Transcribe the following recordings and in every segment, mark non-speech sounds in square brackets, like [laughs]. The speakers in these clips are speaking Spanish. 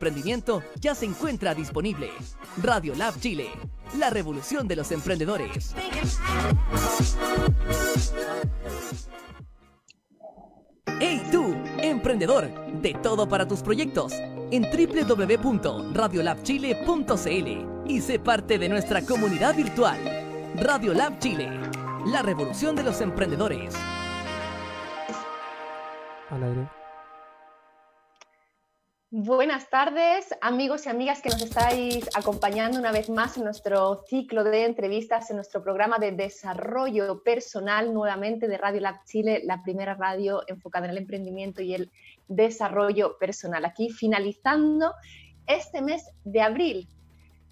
emprendimiento ya se encuentra disponible. Radio Lab Chile, la revolución de los emprendedores. ¡Hey tú, emprendedor! De todo para tus proyectos en www.radiolabchile.cl y sé parte de nuestra comunidad virtual. Radio Lab Chile, la revolución de los emprendedores. Buenas tardes, amigos y amigas que nos estáis acompañando una vez más en nuestro ciclo de entrevistas, en nuestro programa de desarrollo personal nuevamente de Radio Lab Chile, la primera radio enfocada en el emprendimiento y el desarrollo personal. Aquí finalizando este mes de abril,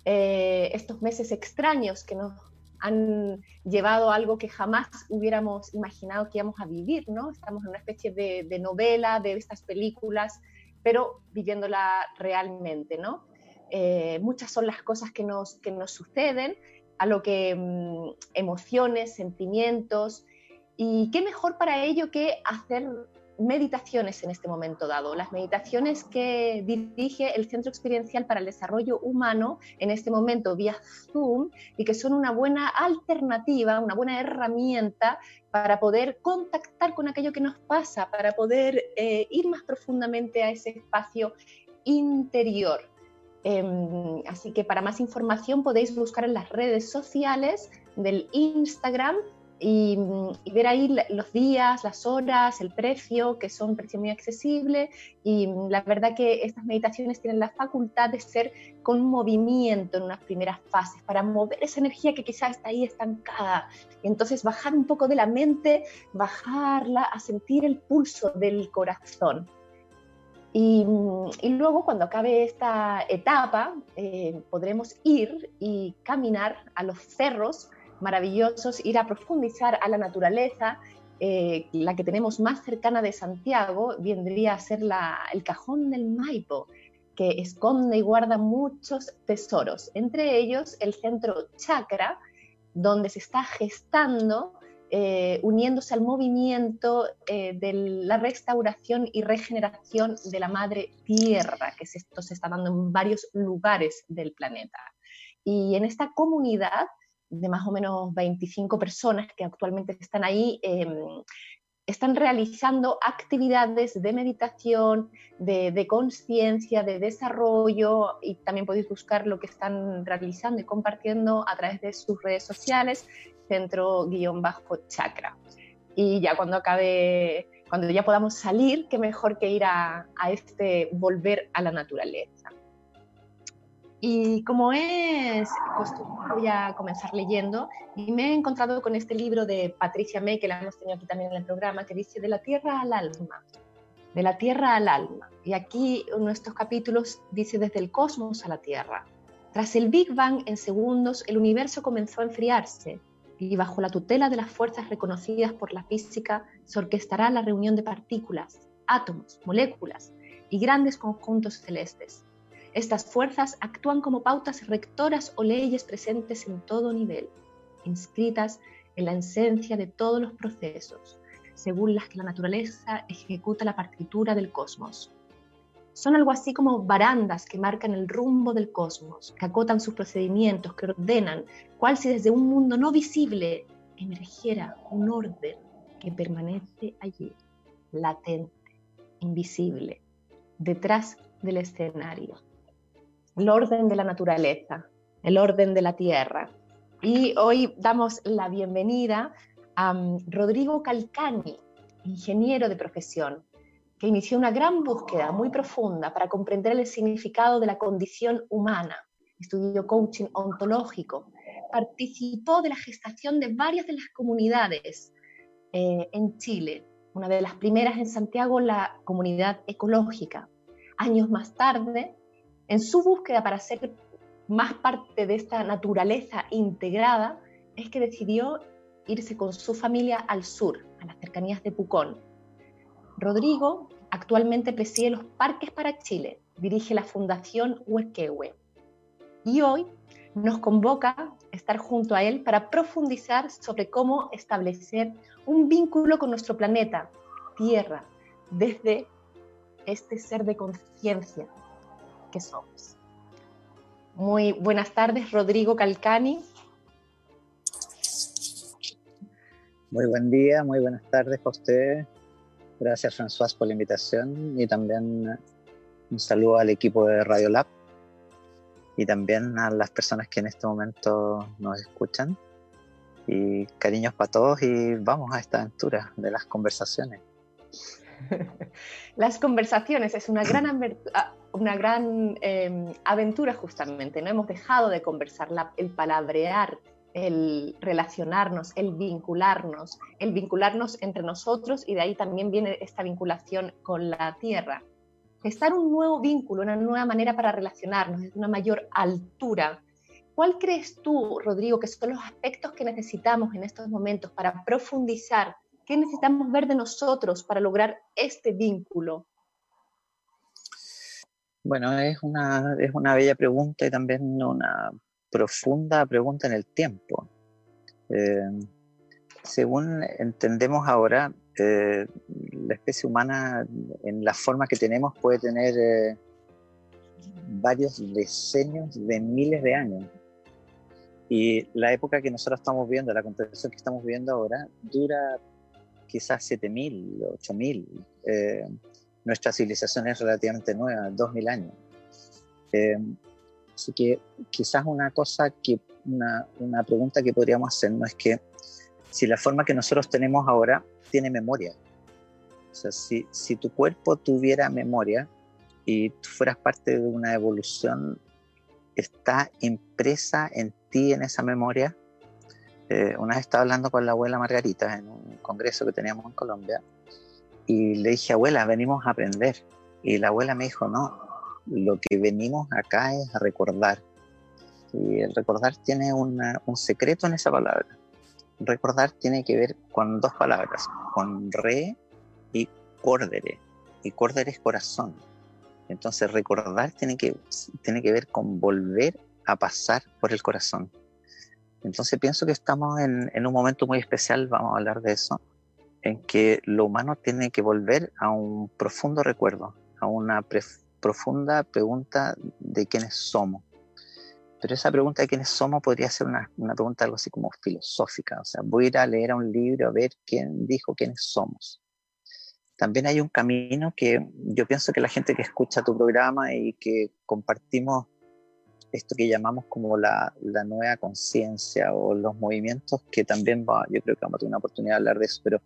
eh, estos meses extraños que nos han llevado a algo que jamás hubiéramos imaginado que íbamos a vivir, ¿no? Estamos en una especie de, de novela de estas películas pero viviéndola realmente, ¿no? Eh, muchas son las cosas que nos, que nos suceden, a lo que mm, emociones, sentimientos, y qué mejor para ello que hacer meditaciones en este momento dado, las meditaciones que dirige el Centro Experiencial para el Desarrollo Humano en este momento vía Zoom y que son una buena alternativa, una buena herramienta para poder contactar con aquello que nos pasa, para poder eh, ir más profundamente a ese espacio interior. Em, así que para más información podéis buscar en las redes sociales del Instagram y, ver ahí los días, las horas, el precio, que son un precio muy accesible. Y la verdad que estas meditaciones tienen la facultad de ser con movimiento en unas primeras fases, para mover esa energía que quizás está ahí estancada. Y entonces bajar un poco de la mente, bajarla a sentir el pulso del corazón. Y, luego, cuando acabe esta etapa, eh, podremos ir y caminar a los cerros maravillosos, ir a profundizar a la naturaleza. Eh, la que tenemos más cercana de Santiago vendría a ser la, el cajón del Maipo, que esconde y guarda muchos tesoros, entre ellos el centro chakra, donde se está gestando, eh, uniéndose al movimiento eh, de la restauración y regeneración de la madre tierra, que esto se está dando en varios lugares del planeta. Y en esta comunidad de más o menos 25 personas que actualmente están ahí, em, están realizando actividades de meditación, de, conciencia, de desarrollo y también podéis buscar lo que están realizando y compartiendo a través de sus redes sociales, centro-chakra. Y ya cuando acabe, cuando ya podamos salir, qué mejor que ir a este volver a la naturaleza. Y como es costumbre, voy a comenzar leyendo y me he encontrado con este libro de Patricia May, que la hemos tenido aquí también en el programa, que dice De la tierra al alma, de la tierra al alma. Y aquí en nuestros capítulos dice desde el cosmos a la tierra. Tras el Big Bang, en segundos, el universo comenzó a enfriarse y bajo la tutela de las fuerzas reconocidas por la física se orquestará la reunión de partículas, átomos, moléculas y grandes conjuntos celestes estas fuerzas actúan como pautas rectoras o leyes presentes en todo nivel, inscritas en la esencia de todos los procesos, según las que la naturaleza ejecuta la partitura del cosmos. Son algo así como barandas que marcan el rumbo del cosmos, que acotan sus procedimientos, que ordenan, cual si desde un mundo no visible emergiera un orden que permanece allí, latente, invisible, detrás del escenario el orden de la naturaleza, el orden de la tierra. Y hoy damos la bienvenida a mm, Rodrigo Calcani, ingeniero de profesión, que inició una gran búsqueda muy profunda para comprender el significado de la condición humana. Estudió coaching ontológico, participó de la gestación de varias de las comunidades eh, en Chile, una de las primeras en Santiago, la comunidad ecológica. Años más tarde, en su búsqueda para ser más parte de esta naturaleza integrada, es que decidió irse con su familia al sur, a las cercanías de Pucón. Rodrigo actualmente preside los Parques para Chile, dirige la Fundación Huequehue y hoy nos convoca a estar junto a él para profundizar sobre cómo establecer un vínculo con nuestro planeta, Tierra, desde este ser de conciencia, que somos. Muy buenas tardes, Rodrigo Calcani. Muy buen día, muy buenas tardes a ustedes. Gracias, François, por la invitación y también un saludo al equipo de Radio Lab y también a las personas que en este momento nos escuchan. Y cariños para todos y vamos a esta aventura de las conversaciones. [laughs] Las conversaciones es una gran, [clears throat] una gran em, aventura justamente, no hemos dejado de conversar, el palabrear, el relacionarnos, el vincularnos, el vincularnos entre nosotros y de ahí también viene esta vinculación con la tierra. Estar un nuevo vínculo, una nueva manera para relacionarnos, desde una mayor altura. ¿Cuál crees tú, Rodrigo, que son los aspectos que necesitamos en estos momentos para profundizar ¿Qué necesitamos ver de nosotros para lograr este vínculo? Bueno, es una, es una bella pregunta y también una profunda pregunta en el tiempo. Eh, según entendemos ahora, eh, la especie humana en la forma que tenemos puede tener eh, varios decenios de miles de años. Y la época que nosotros estamos viendo, la comprensión que estamos viendo ahora, dura quizás 7.000, 8.000. Nuestra civilización es relativamente nueva, 2.000 años. Eh, así que quizás una cosa que, una, una pregunta que podríamos hacer no es que si la forma que nosotros tenemos ahora tiene memoria. O sea, si, si tu cuerpo tuviera memoria y tú fueras parte de una evolución, está impresa en ti en esa memoria eh, una vez estaba hablando con la abuela Margarita en un congreso que teníamos en Colombia y le dije, abuela, venimos a aprender. Y la abuela me dijo, no, lo que venimos acá es a recordar. Y el recordar tiene un secreto en esa palabra. Recordar tiene que ver con dos palabras, con re y cordere. Y cordere es corazón. Entonces recordar tiene que, tiene que ver con volver a pasar por el corazón. Entonces pienso que estamos en, un momento muy especial, vamos a hablar de eso, en que lo humano tiene que volver a un profundo recuerdo, a una profunda pregunta de quiénes somos. Pero esa pregunta de quiénes somos podría ser una, una, pregunta algo así como filosófica. O sea, voy a ir a leer a un libro a ver quién dijo quiénes somos. También hay un camino que yo pienso que la gente que escucha tu programa y que compartimos esto que llamamos como la, la nueva conciencia o los movimientos, que también va, yo creo que vamos a tener una oportunidad de hablar de eso, pero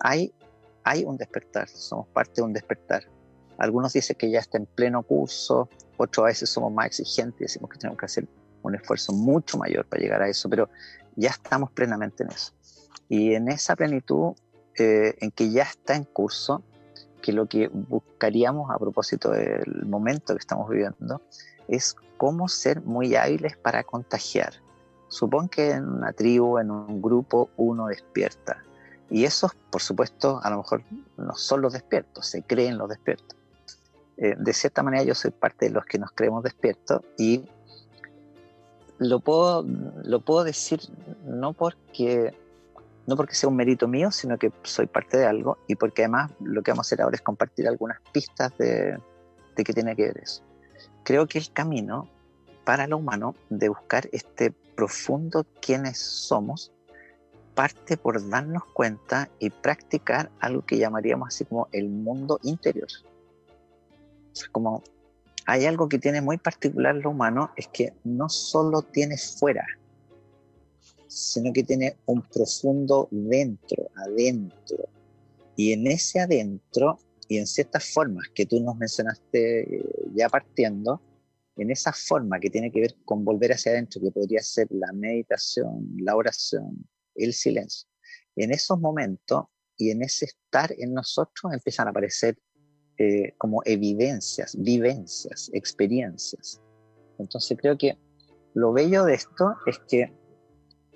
hay, un despertar, somos parte de un despertar. Algunos dicen que ya está en pleno curso, otros a veces somos más exigentes y decimos que tenemos que hacer un esfuerzo mucho mayor para llegar a eso, pero ya estamos plenamente en eso. Y en esa plenitud, eh, en que ya está en curso, que lo que buscaríamos a propósito del momento que estamos viviendo es cómo ser muy hábiles para contagiar. Supón que en una tribu, en un grupo, uno despierta. Y esos, por supuesto, a lo mejor no son los despiertos, se creen los despiertos. Eh, de cierta manera yo soy parte de los que nos creemos despiertos y lo puedo, lo puedo decir no porque, no porque sea un mérito mío, sino que soy parte de algo y porque además lo que vamos a hacer ahora es compartir algunas pistas de, de qué tiene que ver eso creo que el camino para lo humano de buscar este profundo quiénes somos parte por darnos cuenta y practicar algo que llamaríamos así como el mundo interior. O sea, como hay algo que tiene muy particular lo humano, es que no solo tiene fuera, sino que tiene un profundo dentro, adentro. Y en ese adentro y en ciertas formas que tú nos mencionaste eh, ya partiendo, en esa forma que tiene que ver con volver hacia adentro, que podría ser la meditación, la oración, el silencio, en esos momentos y en ese estar en nosotros empiezan a aparecer eh, como evidencias, vivencias, experiencias. Entonces creo que lo bello de esto es que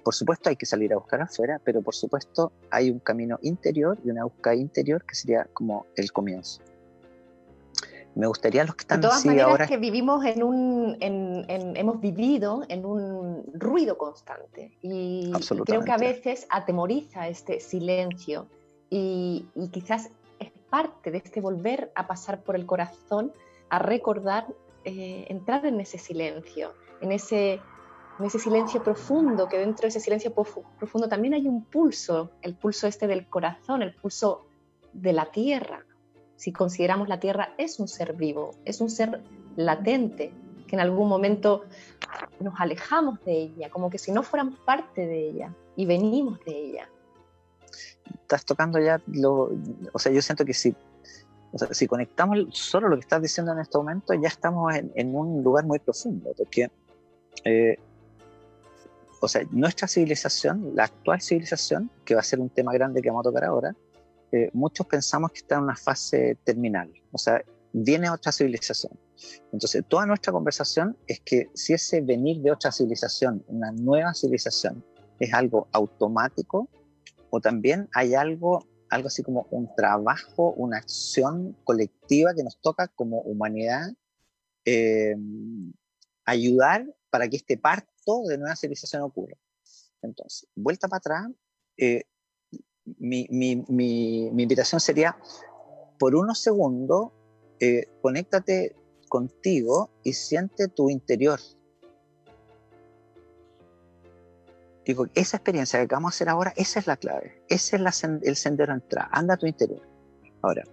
por supuesto hay que salir a buscar afuera, pero por supuesto hay un camino interior y una búsqueda interior que sería como el comienzo. Me gustaría los que están de todas maneras que vivimos en un, hemos vivido en un ruido constante y creo que a veces atemoriza este silencio y, y quizás es parte de este volver a pasar por el corazón, a recordar eh, entrar en ese silencio, en ese, en ese silencio profundo, que dentro de ese silencio profundo también hay un pulso, el pulso este del corazón, el pulso de la tierra. Si consideramos la tierra es un ser vivo, es un ser latente, que en algún momento nos alejamos de ella, como que si no fuéramos parte de ella y venimos de ella. Estás tocando ya lo, o sea, yo siento que si, si conectamos solo lo que estás diciendo en este momento, ya estamos en, un lugar muy profundo, porque, eh, o sea, nuestra civilización, la actual civilización, que va a ser un tema grande que vamos a tocar ahora, eh, muchos pensamos que está en una fase terminal, o sea, viene otra civilización. Entonces, toda nuestra conversación es que si ese venir de otra civilización, una nueva civilización, es algo automático o también hay algo, algo así como un trabajo, una acción colectiva que nos toca como humanidad eh, ayudar para que este parto de nueva civilización ocurra. Entonces, vuelta para atrás, eh, mi, invitación sería, por unos segundos, eh, conéctate contigo y siente tu interior. Digo, esa experiencia que vamos a hacer ahora, esa es la clave, ese es el sendero a entrar, anda a tu interior. Ahora,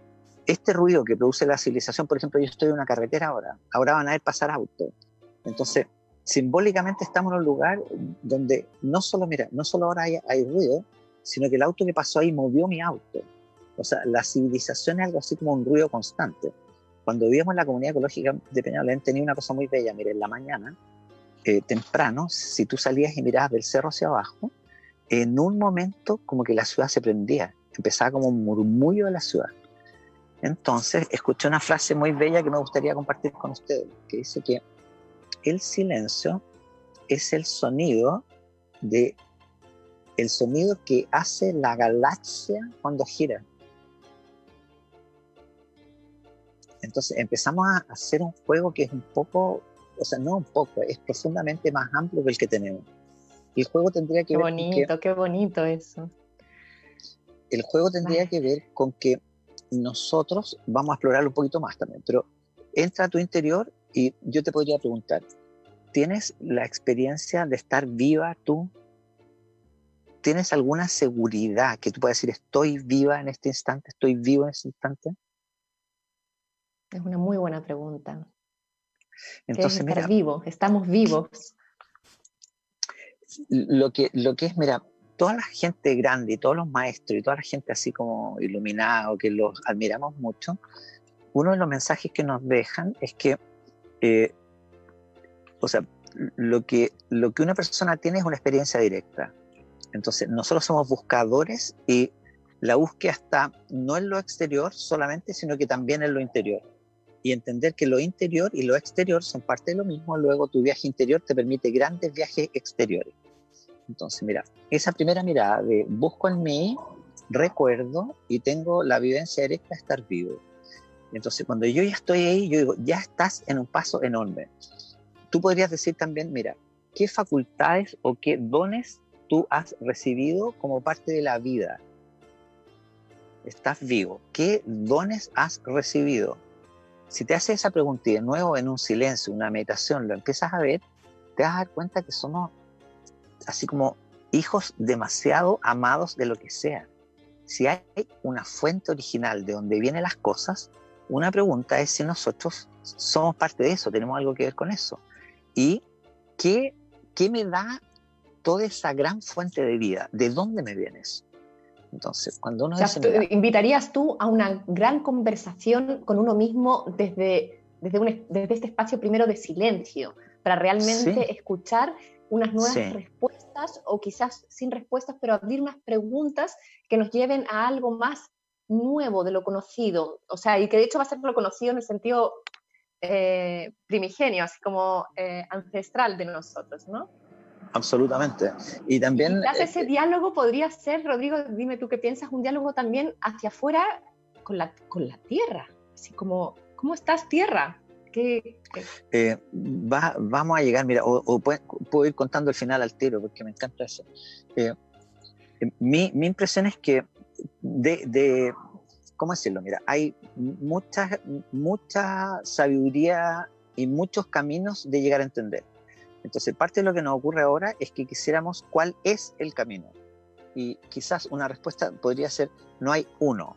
este ruido que produce la civilización, por ejemplo, yo estoy en una carretera ahora, ahora van a ver pasar autos. Entonces, simbólicamente estamos en un lugar donde no solo, mira, no solo ahora hay, hay ruido, sino que el auto que pasó ahí movió mi auto. O sea, la civilización es algo así como un ruido constante. Cuando vivíamos en la comunidad ecológica de Peñalolén tenía una cosa muy bella, mire, en la mañana, eh, temprano, si tú salías y mirabas del cerro hacia abajo, en un momento como que la ciudad se prendía, empezaba como un murmullo de la ciudad. Entonces escuché una frase muy bella que me gustaría compartir con ustedes, que dice que el silencio es el sonido de el sonido que hace la galaxia cuando gira. Entonces empezamos a hacer un juego que es un poco, o sea, no un poco, es profundamente más amplio que el que tenemos. El juego tendría que qué bonito, qué bonito eso. El juego tendría que ver con que nosotros vamos a explorarlo un poquito más también, pero entra a tu interior y yo te podría preguntar, ¿tienes la experiencia de estar viva tú? ¿Tienes alguna seguridad que tú puedas decir, estoy viva en este instante, estoy vivo en este instante? Es una muy buena pregunta. Entonces, mira, vivo, estamos vivos. Lo que, lo que es, mira, toda la gente grande y todos los maestros y toda la gente así como iluminada que los admiramos mucho, uno de los mensajes que nos dejan es que, eh, o sea, lo que, lo que una persona tiene es una experiencia directa. Entonces, nosotros somos buscadores y la búsqueda está no en lo exterior solamente, sino que también en lo interior y entender que lo interior y lo exterior son parte de lo mismo, luego tu viaje interior te permite grandes viajes exteriores. Entonces, mira, esa primera mirada de busco en mí, recuerdo y tengo la vivencia directa de estar vivo. Entonces, cuando yo ya estoy ahí, yo digo, ya estás en un paso enorme. Tú podrías decir también, mira, ¿qué facultades o qué dones tú has recibido como parte de la vida? Estás vivo. ¿Qué dones has recibido? Si te haces esa pregunta y de nuevo en un silencio, una meditación, lo empiezas a ver, te vas a dar cuenta que somos así como hijos demasiado amados de lo que sea. Si hay una fuente original de donde vienen las cosas, una pregunta es si nosotros somos parte de eso, tenemos algo que ver con eso. ¿Y qué, qué me da toda esa gran fuente de vida? ¿De dónde me vienes? Entonces, cuando uno ¿Invitarías tú a una gran conversación con uno mismo desde, desde, desde este espacio primero de silencio, para realmente escuchar unas nuevas respuestas o quizás sin respuestas, pero abrir unas preguntas que nos lleven a algo más nuevo de lo conocido? O sea, y que de hecho va a ser lo conocido en el sentido eh, primigenio, así como eh, ancestral de nosotros, ¿no? Absolutamente. Y también... Quizás ese diálogo podría ser, Rodrigo, dime tú qué piensas, un diálogo también hacia afuera con la, con la tierra. Así como, ¿cómo estás tierra? ¿Qué, eh, vamos a llegar, mira, o, puedo, ir contando el final al tiro, porque me encanta eso. Eh, mi, mi, impresión es que de, ¿cómo decirlo? Mira, hay mucha, mucha sabiduría y muchos caminos de llegar a entender. Entonces, parte de lo que nos ocurre ahora es que quisiéramos cuál es el camino. Y quizás una respuesta podría ser, no hay uno.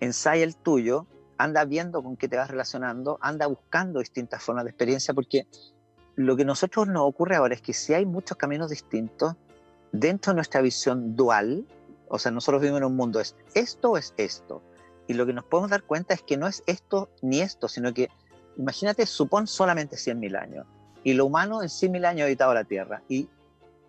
Ensaya el tuyo, anda viendo con qué te vas relacionando, anda buscando distintas formas de experiencia, porque lo que a nosotros nos ocurre ahora es que si hay muchos caminos distintos, dentro de nuestra visión dual, o sea, nosotros vivimos en un mundo, es esto o es esto. Y lo que nos podemos dar cuenta es que no es esto ni esto, sino que, imagínate, supón solamente 100.000 años. Y lo humano en 100.000 años ha habitado la Tierra. Y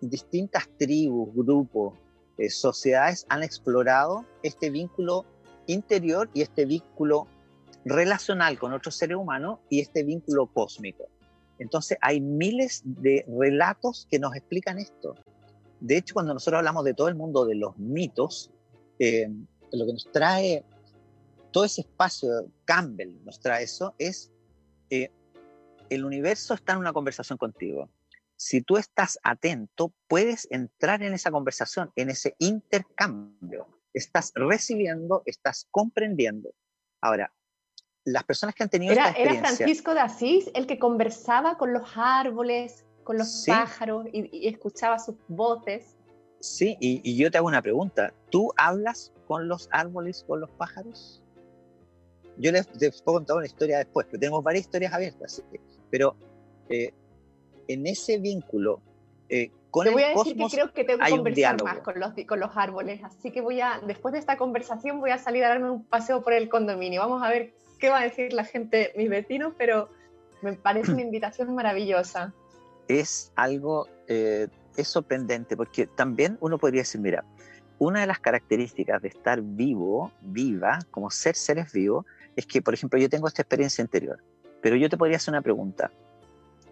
distintas tribus, grupos, eh, sociedades han explorado este vínculo interior y este vínculo relacional con otros seres humanos y este vínculo cósmico. Entonces hay miles de relatos que nos explican esto. De hecho, cuando nosotros hablamos de todo el mundo de los mitos, eh, lo que nos trae todo ese espacio, Campbell nos trae eso, es eh, el universo está en una conversación contigo. Si tú estás atento, puedes entrar en esa conversación, en ese intercambio. Estás recibiendo, estás comprendiendo. Ahora, las personas que han tenido era, esta experiencia... Era Francisco de Asís el que conversaba con los árboles, con los pájaros y, escuchaba sus voces. Sí, y, y, yo te hago una pregunta. ¿Tú hablas con los árboles, con los pájaros? Yo les, puedo contar una historia después, pero tenemos varias historias abiertas. Pero eh, en ese vínculo eh, con Te voy a decir que creo que tengo que conversar más con los, con los árboles, así que voy a, después de esta conversación voy a salir a darme un paseo por el condominio. Vamos a ver qué va a decir la gente, mis vecinos, pero me parece una [clears throat] invitación maravillosa. Es algo, eh, es sorprendente, porque también uno podría decir, mira, una de las características de estar vivo, viva, como ser seres vivos, es que, por ejemplo, yo tengo esta experiencia interior, pero yo te podría hacer una pregunta.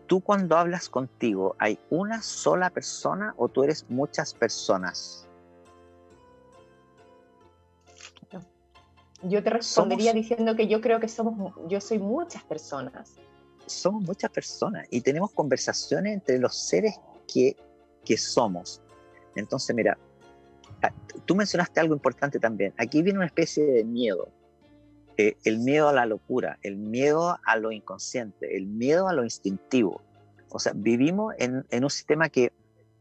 ¿Tú cuando hablas contigo, hay una sola persona o tú eres muchas personas? Yo te respondería diciendo que yo creo que somos, yo soy muchas personas. Somos muchas personas y tenemos conversaciones entre los seres que, que somos. Entonces, mira, tú mencionaste algo importante también. Aquí viene una especie de miedo. Eh, el miedo a la locura, el miedo a lo inconsciente, el miedo a lo instintivo. O sea, vivimos en, un sistema que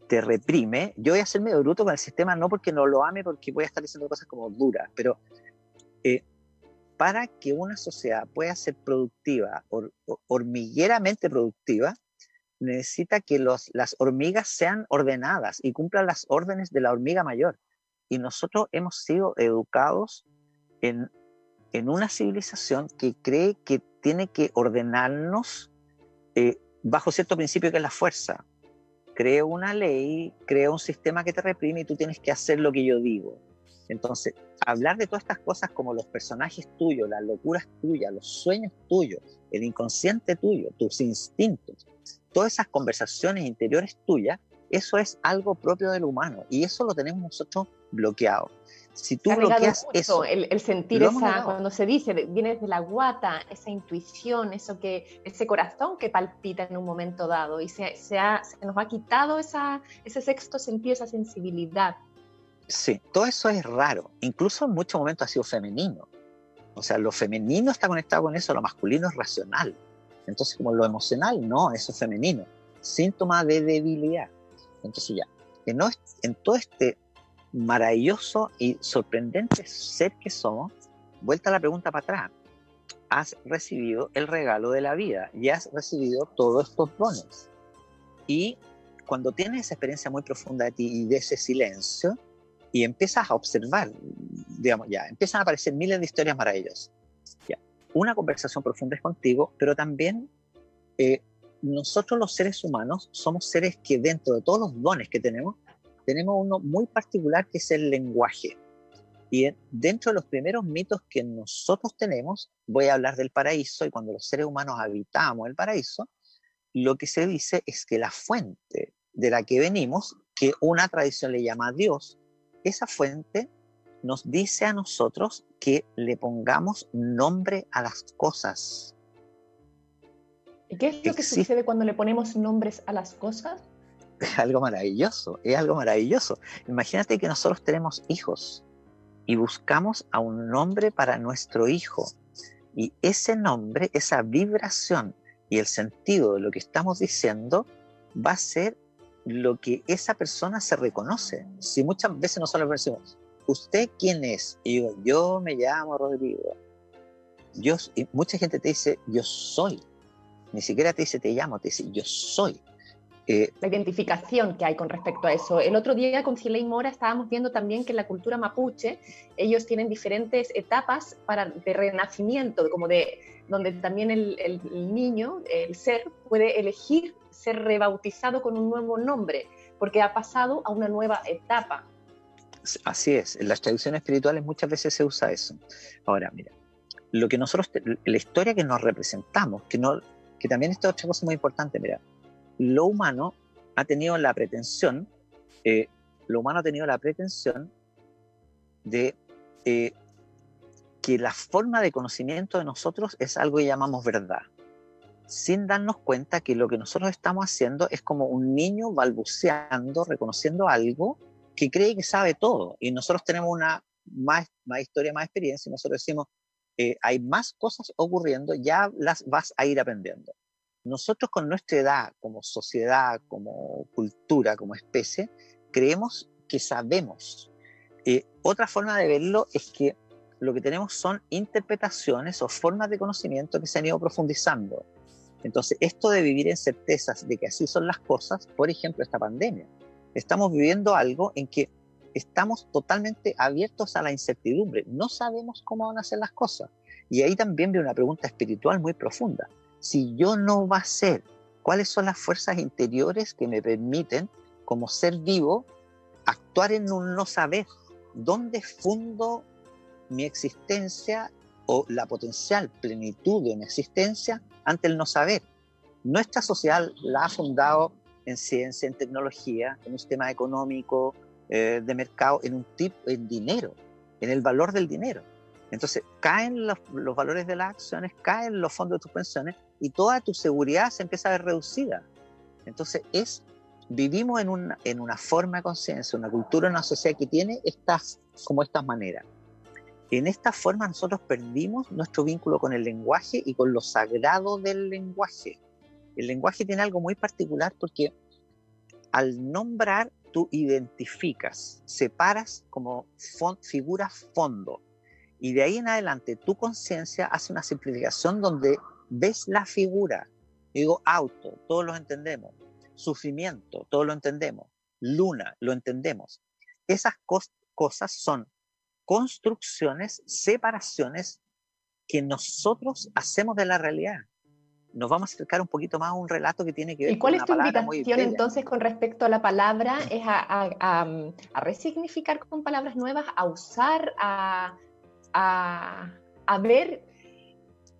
te reprime. Yo voy a ser medio bruto con el sistema, no porque no lo ame, porque voy a estar diciendo cosas como duras, pero eh, para que una sociedad pueda ser productiva, hormigueramente productiva, necesita que los, las hormigas sean ordenadas y cumplan las órdenes de la hormiga mayor. Y nosotros hemos sido educados en en una civilización que cree que tiene que ordenarnos eh, bajo cierto principio que es la fuerza. Creo una ley, creo un sistema que te reprime y tú tienes que hacer lo que yo digo. Entonces, hablar de todas estas cosas como los personajes tuyos, las locuras tuyas, los sueños tuyos, el inconsciente tuyo, tus instintos, todas esas conversaciones interiores tuyas, eso es algo propio del humano y eso lo tenemos nosotros bloqueado. Si tú bloqueas eso, el, sentir esa, cuando se dice, viene desde la guata, esa intuición, eso que, ese corazón que palpita en un momento dado y se, se, nos ha quitado esa, ese sexto sentido, esa sensibilidad. Sí, todo eso es raro. Incluso en muchos momentos ha sido femenino. O sea, lo femenino está conectado con eso, lo masculino es racional. Entonces, como lo emocional, no, eso es femenino. Síntoma de debilidad. Entonces ya, en, en todo este maravilloso y sorprendente ser que somos, vuelta la pregunta para atrás, has recibido el regalo de la vida y has recibido todos estos dones. Y cuando tienes esa experiencia muy profunda de ti y de ese silencio, y empiezas a observar, digamos, ya, empiezan a aparecer miles de historias maravillosas. Ya, una conversación profunda es contigo, pero también eh, nosotros los seres humanos somos seres que dentro de todos los dones que tenemos, tenemos uno muy particular que es el lenguaje. Y dentro de los primeros mitos que nosotros tenemos, voy a hablar del paraíso y cuando los seres humanos habitamos el paraíso, lo que se dice es que la fuente de la que venimos, que una tradición le llama Dios, esa fuente nos dice a nosotros que le pongamos nombre a las cosas. ¿Y qué es lo que sucede cuando le ponemos nombres a las cosas? Es [laughs] algo maravilloso, es algo maravilloso. Imagínate que nosotros tenemos hijos y buscamos a un nombre para nuestro hijo. Y ese nombre, esa vibración y el sentido de lo que estamos diciendo va a ser lo que esa persona se reconoce. Si muchas veces nosotros decimos, ¿usted quién es? Y digo, yo me llamo Rodrigo. Yo, mucha gente te dice, yo soy. Ni siquiera te dice, te llamo, te dice, yo soy. Eh, la identificación que hay con respecto a eso. El otro día con Siley Mora estábamos viendo también que en la cultura mapuche ellos tienen diferentes etapas para, de renacimiento, como de donde también el, el, niño, el ser, puede elegir ser rebautizado con un nuevo nombre, porque ha pasado a una nueva etapa. Así es, en las tradiciones espirituales muchas veces se usa eso. Ahora, mira, lo que nosotros, la historia que nos representamos, que, no, que también esta otra cosa muy importante, mira, lo humano ha tenido la pretensión, eh, lo humano ha tenido la pretensión de eh, que la forma de conocimiento de nosotros es algo que llamamos verdad, sin darnos cuenta que lo que nosotros estamos haciendo es como un niño balbuceando, reconociendo algo que cree que sabe todo. Y nosotros tenemos una más, más historia, más experiencia, y nosotros decimos, eh, hay más cosas ocurriendo, ya las vas a ir aprendiendo nosotros con nuestra edad, como sociedad, como cultura, como especie, creemos que sabemos. Eh, otra forma de verlo es que lo que tenemos son interpretaciones o formas de conocimiento que se han ido profundizando. Entonces, esto de vivir en certezas de que así son las cosas, por ejemplo, esta pandemia, estamos viviendo algo en que estamos totalmente abiertos a la incertidumbre, no sabemos cómo van a ser las cosas. Y ahí también viene una pregunta espiritual muy profunda si yo no va a ser, cuáles son las fuerzas interiores que me permiten, como ser vivo, actuar en un no saber, dónde fundo mi existencia o la potencial plenitud de una existencia ante el no saber. Nuestra sociedad la ha fundado en ciencia, en tecnología, en un sistema económico, eh, de mercado, en un tipo, en dinero, en el valor del dinero. Entonces, caen los, los, valores de las acciones, caen los fondos de tus pensiones y toda tu seguridad se empieza a ver reducida. Entonces, es, vivimos en una, en una forma de conciencia, una cultura, una sociedad que tiene estas, como estas maneras. En esta forma nosotros perdimos nuestro vínculo con el lenguaje y con lo sagrado del lenguaje. El lenguaje tiene algo muy particular porque al nombrar tú identificas, separas como figura fondo y de ahí en adelante tu conciencia hace una simplificación donde ves la figura. Digo auto, todos lo entendemos. Sufrimiento, todos lo entendemos. Luna, lo entendemos. Esas cosas son construcciones, separaciones que nosotros hacemos de la realidad. Nos vamos a acercar un poquito más a un relato que tiene que ver ¿Y cuál es tu invitación entonces con respecto a la palabra? ¿Es a, resignificar con palabras nuevas, a usar, a, a, ver,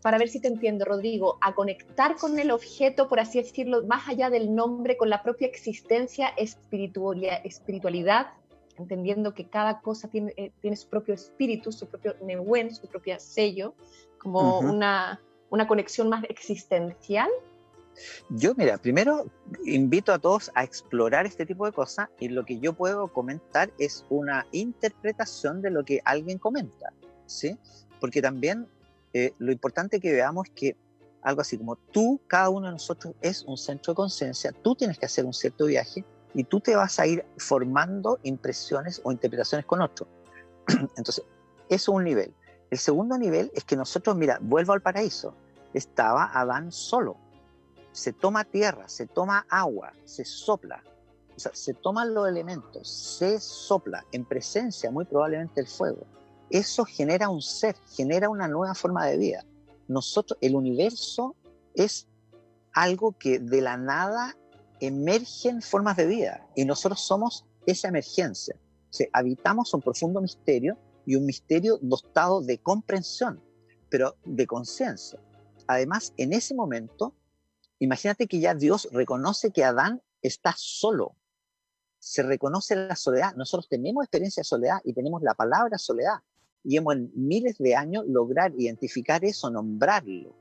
para ver si te entiendo, Rodrigo, a conectar con el objeto, por así decirlo, más allá del nombre, con la propia existencia, espiritualidad, entendiendo que cada cosa tiene, eh, tiene su propio espíritu, su propio neuen, su propio sello, como una, una conexión más existencial. Yo, mira, primero invito a todos a explorar este tipo de cosas y lo que yo puedo comentar es una interpretación de lo que alguien comenta. ¿sí? Porque también eh, lo importante que veamos es que algo así como tú, cada uno de nosotros es un centro de conciencia, tú tienes que hacer un cierto viaje y tú te vas a ir formando impresiones o interpretaciones con otro. [clears throat] Entonces, eso es un nivel. El segundo nivel es que nosotros, mira, vuelvo al paraíso, estaba Adán solo. Se toma tierra, se toma agua, se sopla, se toman los elementos, se sopla en presencia muy probablemente el fuego eso genera un ser, genera una nueva forma de vida. Nosotros, el universo es algo que de la nada emergen formas de vida y nosotros somos esa emergencia. O habitamos un profundo misterio y un misterio dotado de comprensión, pero de conciencia. Además, en ese momento, imagínate que ya Dios reconoce que Adán está solo. Se reconoce la soledad. Nosotros tenemos experiencia de soledad y tenemos la palabra soledad y hemos en miles de años lograr identificar eso, nombrarlo,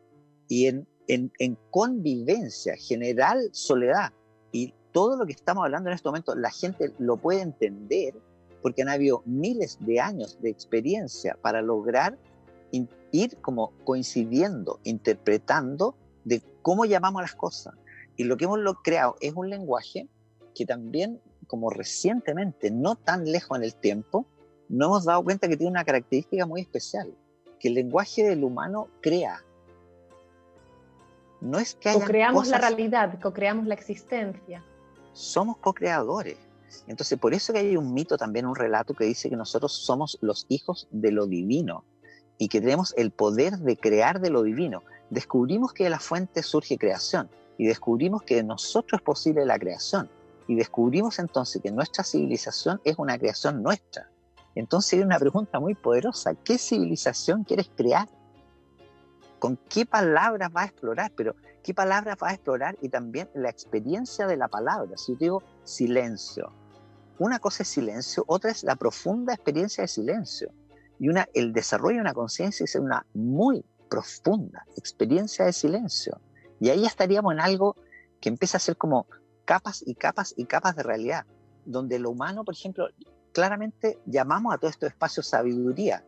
y en, en, convivencia, general soledad. Y todo lo que estamos hablando en este momento, la gente lo puede entender porque han habido miles de años de experiencia para lograr ir como coincidiendo, interpretando de cómo llamamos las cosas. Y lo que hemos creado es un lenguaje que también, como recientemente, no tan lejos en el tiempo, no hemos dado cuenta que tiene una característica muy especial, que el lenguaje del humano crea. No es que haya creamos la realidad, co-creamos la existencia. Somos co-creadores. Entonces, por eso que hay un mito también, un relato que dice que nosotros somos los hijos de lo divino y que tenemos el poder de crear de lo divino. Descubrimos que de la fuente surge creación y descubrimos que de nosotros es posible la creación y descubrimos entonces que nuestra civilización es una creación nuestra. Entonces hay una pregunta muy poderosa, ¿qué civilización quieres crear? ¿Con qué palabras vas a explorar? Pero ¿qué palabras vas a explorar? Y también la experiencia de la palabra. Si yo digo silencio, una cosa es silencio, otra es la profunda experiencia de silencio. Y una, el desarrollo de una conciencia es una muy profunda experiencia de silencio. Y ahí estaríamos en algo que empieza a ser como capas y capas y capas de realidad, donde lo humano, por ejemplo, claramente llamamos a todo esto espacio sabiduría,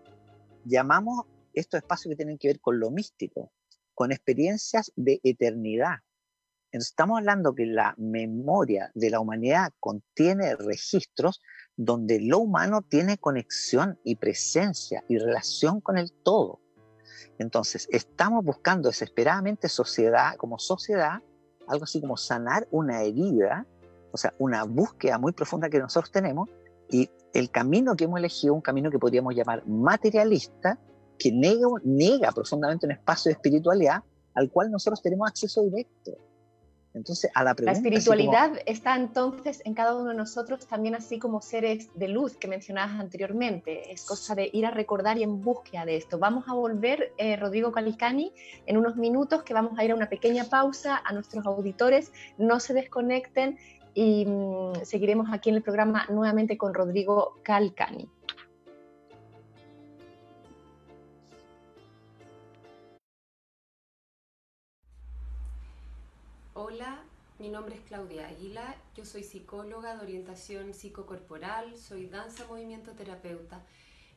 llamamos estos espacios que tienen que ver con lo místico, con experiencias de eternidad. estamos hablando que la memoria de la humanidad contiene registros donde lo humano tiene conexión y presencia y relación con el todo. Entonces, estamos buscando desesperadamente sociedad, como sociedad, algo así como sanar una herida, o sea, una búsqueda muy profunda que nosotros tenemos, y el camino que hemos elegido, un camino que podríamos llamar materialista, que nega, nega profundamente un espacio de espiritualidad al cual nosotros tenemos acceso directo. Entonces, a la pregunta. La espiritualidad está entonces en cada uno de nosotros también así como seres de luz que mencionabas anteriormente. Es cosa de ir a recordar y en búsqueda de esto. Vamos a volver, eh, Rodrigo Calicani, en unos minutos que vamos a ir a una pequeña pausa a nuestros auditores. No se desconecten y mm, seguiremos aquí en el programa nuevamente con Rodrigo Calcani. Hola, mi nombre es Claudia Águila, yo soy psicóloga de orientación psicocorporal, soy danza movimiento terapeuta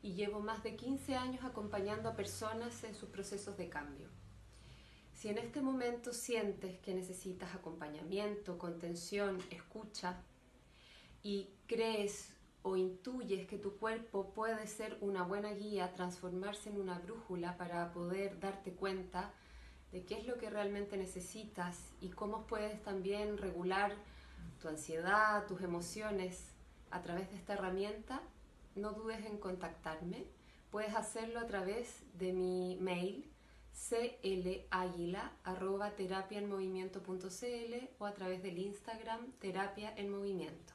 y llevo más de 15 años acompañando a personas en sus procesos de cambio. Si en este momento sientes que necesitas acompañamiento, contención, escucha y crees o intuyes que tu cuerpo puede ser una buena guía, transformarse en una brújula para poder darte cuenta de qué es lo que realmente necesitas y cómo puedes también regular tu ansiedad, tus emociones a través de esta herramienta, no dudes en contactarme. Puedes hacerlo a través de mi mail claguila.terapiaenmovimiento.cl o a través del Instagram terapia en movimiento.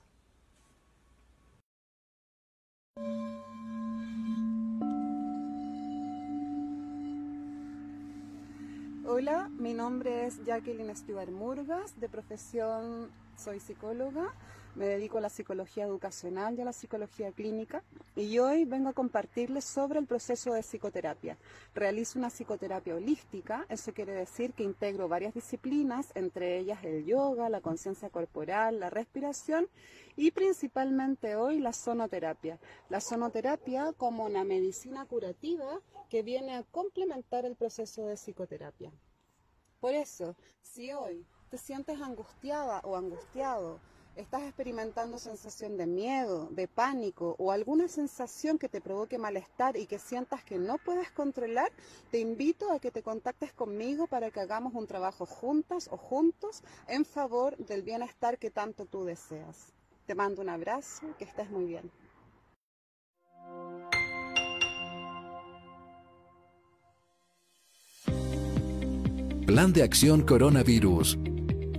Hola, mi nombre es Jacqueline Estibar Murgas, de profesión soy psicóloga, me dedico a la psicología educacional y a la psicología clínica y hoy vengo a compartirles sobre el proceso de psicoterapia. Realizo una psicoterapia holística, eso quiere decir que integro varias disciplinas, entre ellas el yoga, la conciencia corporal, la respiración y principalmente hoy la sonoterapia. La sonoterapia como una medicina curativa que viene a complementar el proceso de psicoterapia. Por eso, si hoy te sientes angustiada o angustiado, estás experimentando sensación de miedo, de pánico o alguna sensación que te provoque malestar y que sientas que no puedes controlar, te invito a que te contactes conmigo para que hagamos un trabajo juntas o juntos en favor del bienestar que tanto tú deseas. Te mando un abrazo, que estés muy bien. Plan de acción coronavirus.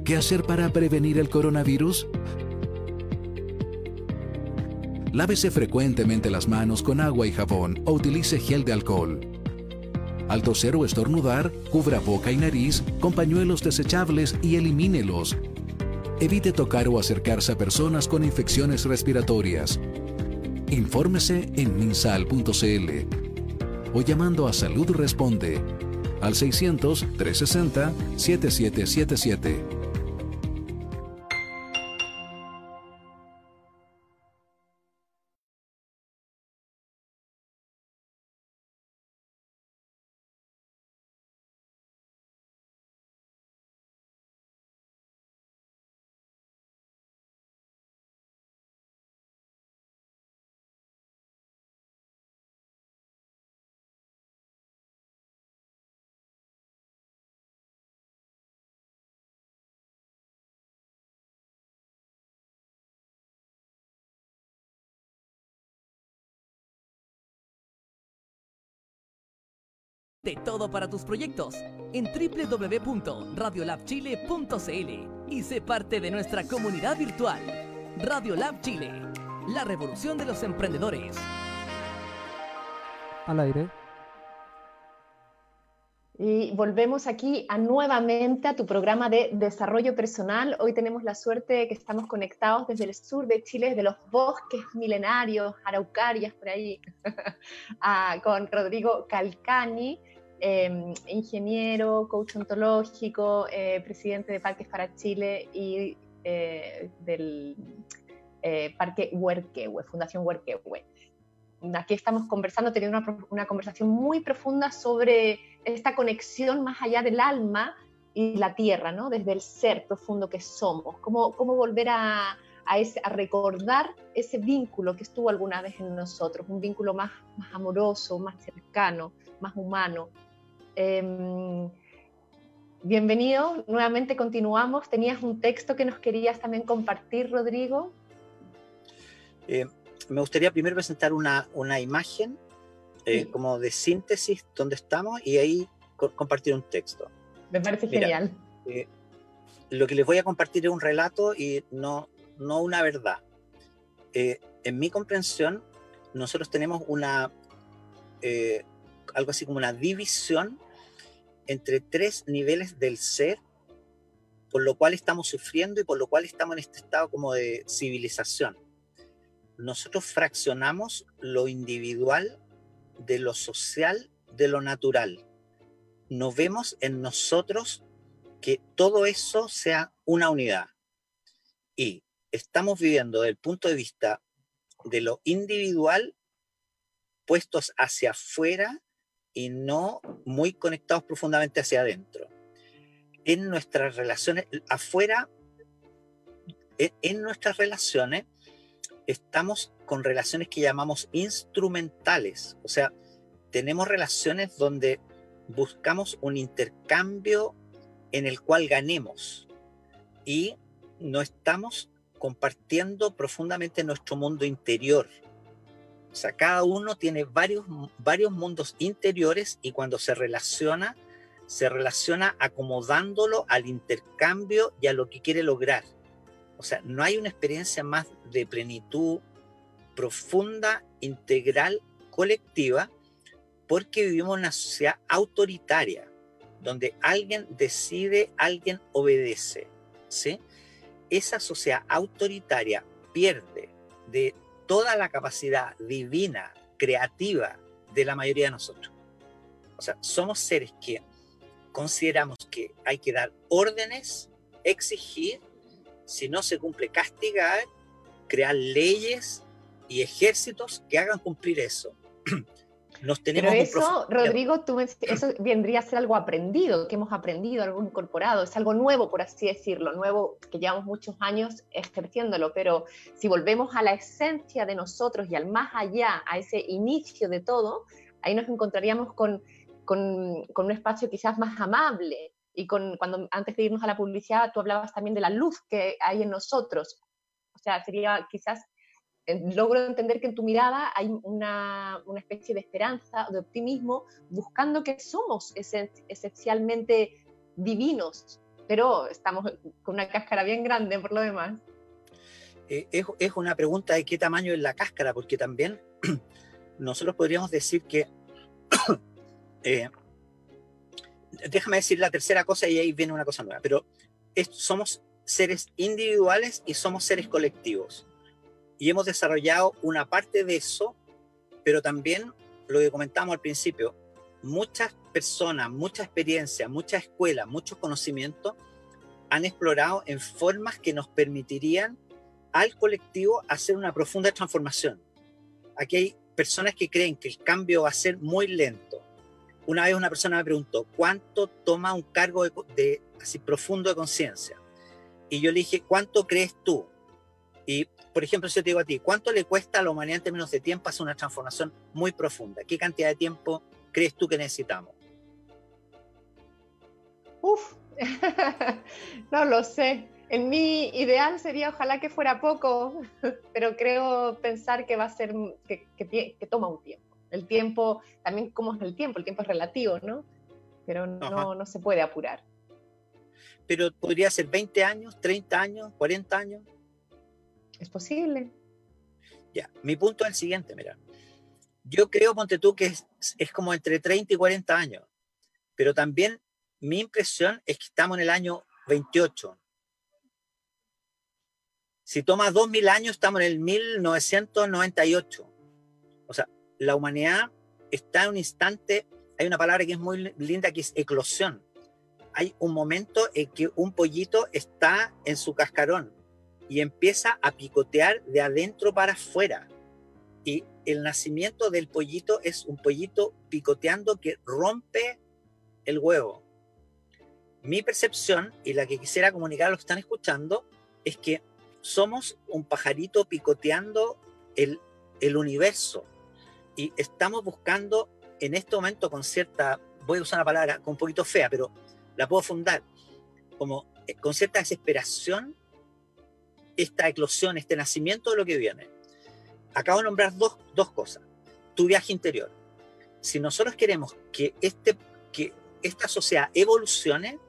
¿Qué hacer para prevenir el coronavirus? Lávese frecuentemente las manos con agua y jabón o utilice gel de alcohol. Al toser o estornudar, cubra boca y nariz con pañuelos desechables y elimínelos. Evite tocar o acercarse a personas con infecciones respiratorias. Infórmese en minsal.cl o llamando a Salud Responde al 600-360-7777. De todo para tus proyectos en www.radiolabchile.cl y sé parte de nuestra comunidad virtual. Radiolab Chile, la revolución de los emprendedores. Al aire. Y volvemos aquí a nuevamente a tu programa de desarrollo personal. Hoy tenemos la suerte que estamos conectados desde el sur de Chile, desde los bosques milenarios, araucarias por ahí, [laughs] con Rodrigo Calcani, em, ingeniero, coach ontológico, eh, presidente de Parques para Chile y eh, del eh, Parque Huerquehue, Fundación Huerquehue aquí estamos conversando, teniendo una, conversación muy profunda sobre esta conexión más allá del alma y la tierra, ¿no? Desde el ser profundo que somos. Cómo, cómo volver a, a, recordar ese vínculo que estuvo alguna vez en nosotros, un vínculo más, más amoroso, más cercano, más humano. Em, bienvenido, nuevamente continuamos. Tenías un texto que nos querías también compartir, Rodrigo. Eh, me gustaría primero presentar una, una imagen eh, como de síntesis donde estamos y ahí compartir un texto. Me parece genial. Eh, lo que les voy a compartir es un relato y no, no una verdad. En mi comprensión, nosotros tenemos una, algo así como una división entre tres niveles del ser, por lo cual estamos sufriendo y por lo cual estamos en este estado como de civilización nosotros fraccionamos lo individual de lo social, de lo natural. No vemos en nosotros que todo eso sea una unidad. Y estamos viviendo desde el punto de vista de lo individual, puestos hacia afuera y no muy conectados profundamente hacia adentro. En nuestras relaciones, afuera, en nuestras relaciones, estamos con relaciones que llamamos instrumentales, o sea, tenemos relaciones donde buscamos un intercambio en el cual ganemos y no estamos compartiendo profundamente nuestro mundo interior. O sea, cada uno tiene varios, varios mundos interiores y cuando se relaciona, se relaciona acomodándolo al intercambio y a lo que quiere lograr. O sea, no hay una experiencia más de plenitud profunda, integral, colectiva, porque vivimos en una sociedad autoritaria, donde alguien decide, alguien obedece. ¿sí? Esa sociedad autoritaria pierde de toda la capacidad divina, creativa de la mayoría de nosotros. O sea, somos seres que consideramos que hay que dar órdenes, exigir si no se cumple, castigar, crear leyes y ejércitos que hagan cumplir eso. [clears throat] Nos tenemos Pero eso, Rodrigo, tú, eso vendría a ser algo aprendido, que hemos aprendido, algo incorporado, es algo nuevo, por así decirlo, nuevo que llevamos muchos años ejerciéndolo, pero si volvemos a la esencia de nosotros y al más allá, a ese inicio de todo, ahí nos encontraríamos con, con, con un espacio quizás más amable, y con, cuando antes de irnos a la publicidad, tú hablabas también de la luz que hay en nosotros. O sea, sería quizás, logro entender que en tu mirada hay una, una especie de esperanza, de optimismo, buscando que somos esencialmente divinos, pero estamos con una cáscara bien grande por lo demás. Eh, es, es, una pregunta de qué tamaño es la cáscara, porque también [clears throat] nosotros podríamos decir que [coughs] eh, déjame decir la tercera cosa y ahí viene una cosa nueva, pero somos seres individuales y somos seres colectivos. Y hemos desarrollado una parte de eso, pero también lo que comentamos al principio, muchas personas, mucha experiencia, mucha escuela, mucho conocimiento han explorado en formas que nos permitirían al colectivo hacer una profunda transformación. Aquí hay personas que creen que el cambio va a ser muy lento, una vez una persona me preguntó, ¿cuánto toma un cargo de, así profundo de conciencia? Y yo le dije, ¿cuánto crees tú? Y, por ejemplo, si yo te digo a ti, ¿cuánto le cuesta a la humanidad en términos de tiempo hacer una transformación muy profunda? ¿Qué cantidad de tiempo crees tú que necesitamos? Uf, [laughs] no lo sé. En mi ideal sería ojalá que fuera poco, [laughs] pero creo pensar que va a ser, que toma un tiempo El tiempo, también cómo es el tiempo, el tiempo es relativo, ¿no? Pero no, no se puede apurar. Pero podría ser 20 años, 30 años, 40 años. Es posible. Ya, mi punto es el siguiente, mira. Yo creo, ponte tú, que es, como entre 30 y 40 años, pero también mi impresión es que estamos en el año 28. Si toma 2000 años, estamos en el 1998. O sea, la humanidad está en un instante, hay una palabra que es muy linda que es eclosión. Hay un momento en que un pollito está en su cascarón y empieza a picotear de adentro para afuera. Y el nacimiento del pollito es un pollito picoteando que rompe el huevo. Mi percepción y la que quisiera comunicar a los que están escuchando es que somos un pajarito picoteando el, el universo y estamos buscando en este momento con cierta, voy a usar una palabra con un poquito fea, pero la puedo fundar, como eh, con cierta desesperación esta eclosión, este nacimiento de lo que viene. Acabo de nombrar dos, dos cosas. Tu viaje interior. Si nosotros queremos que, este, que esta sociedad evolucione,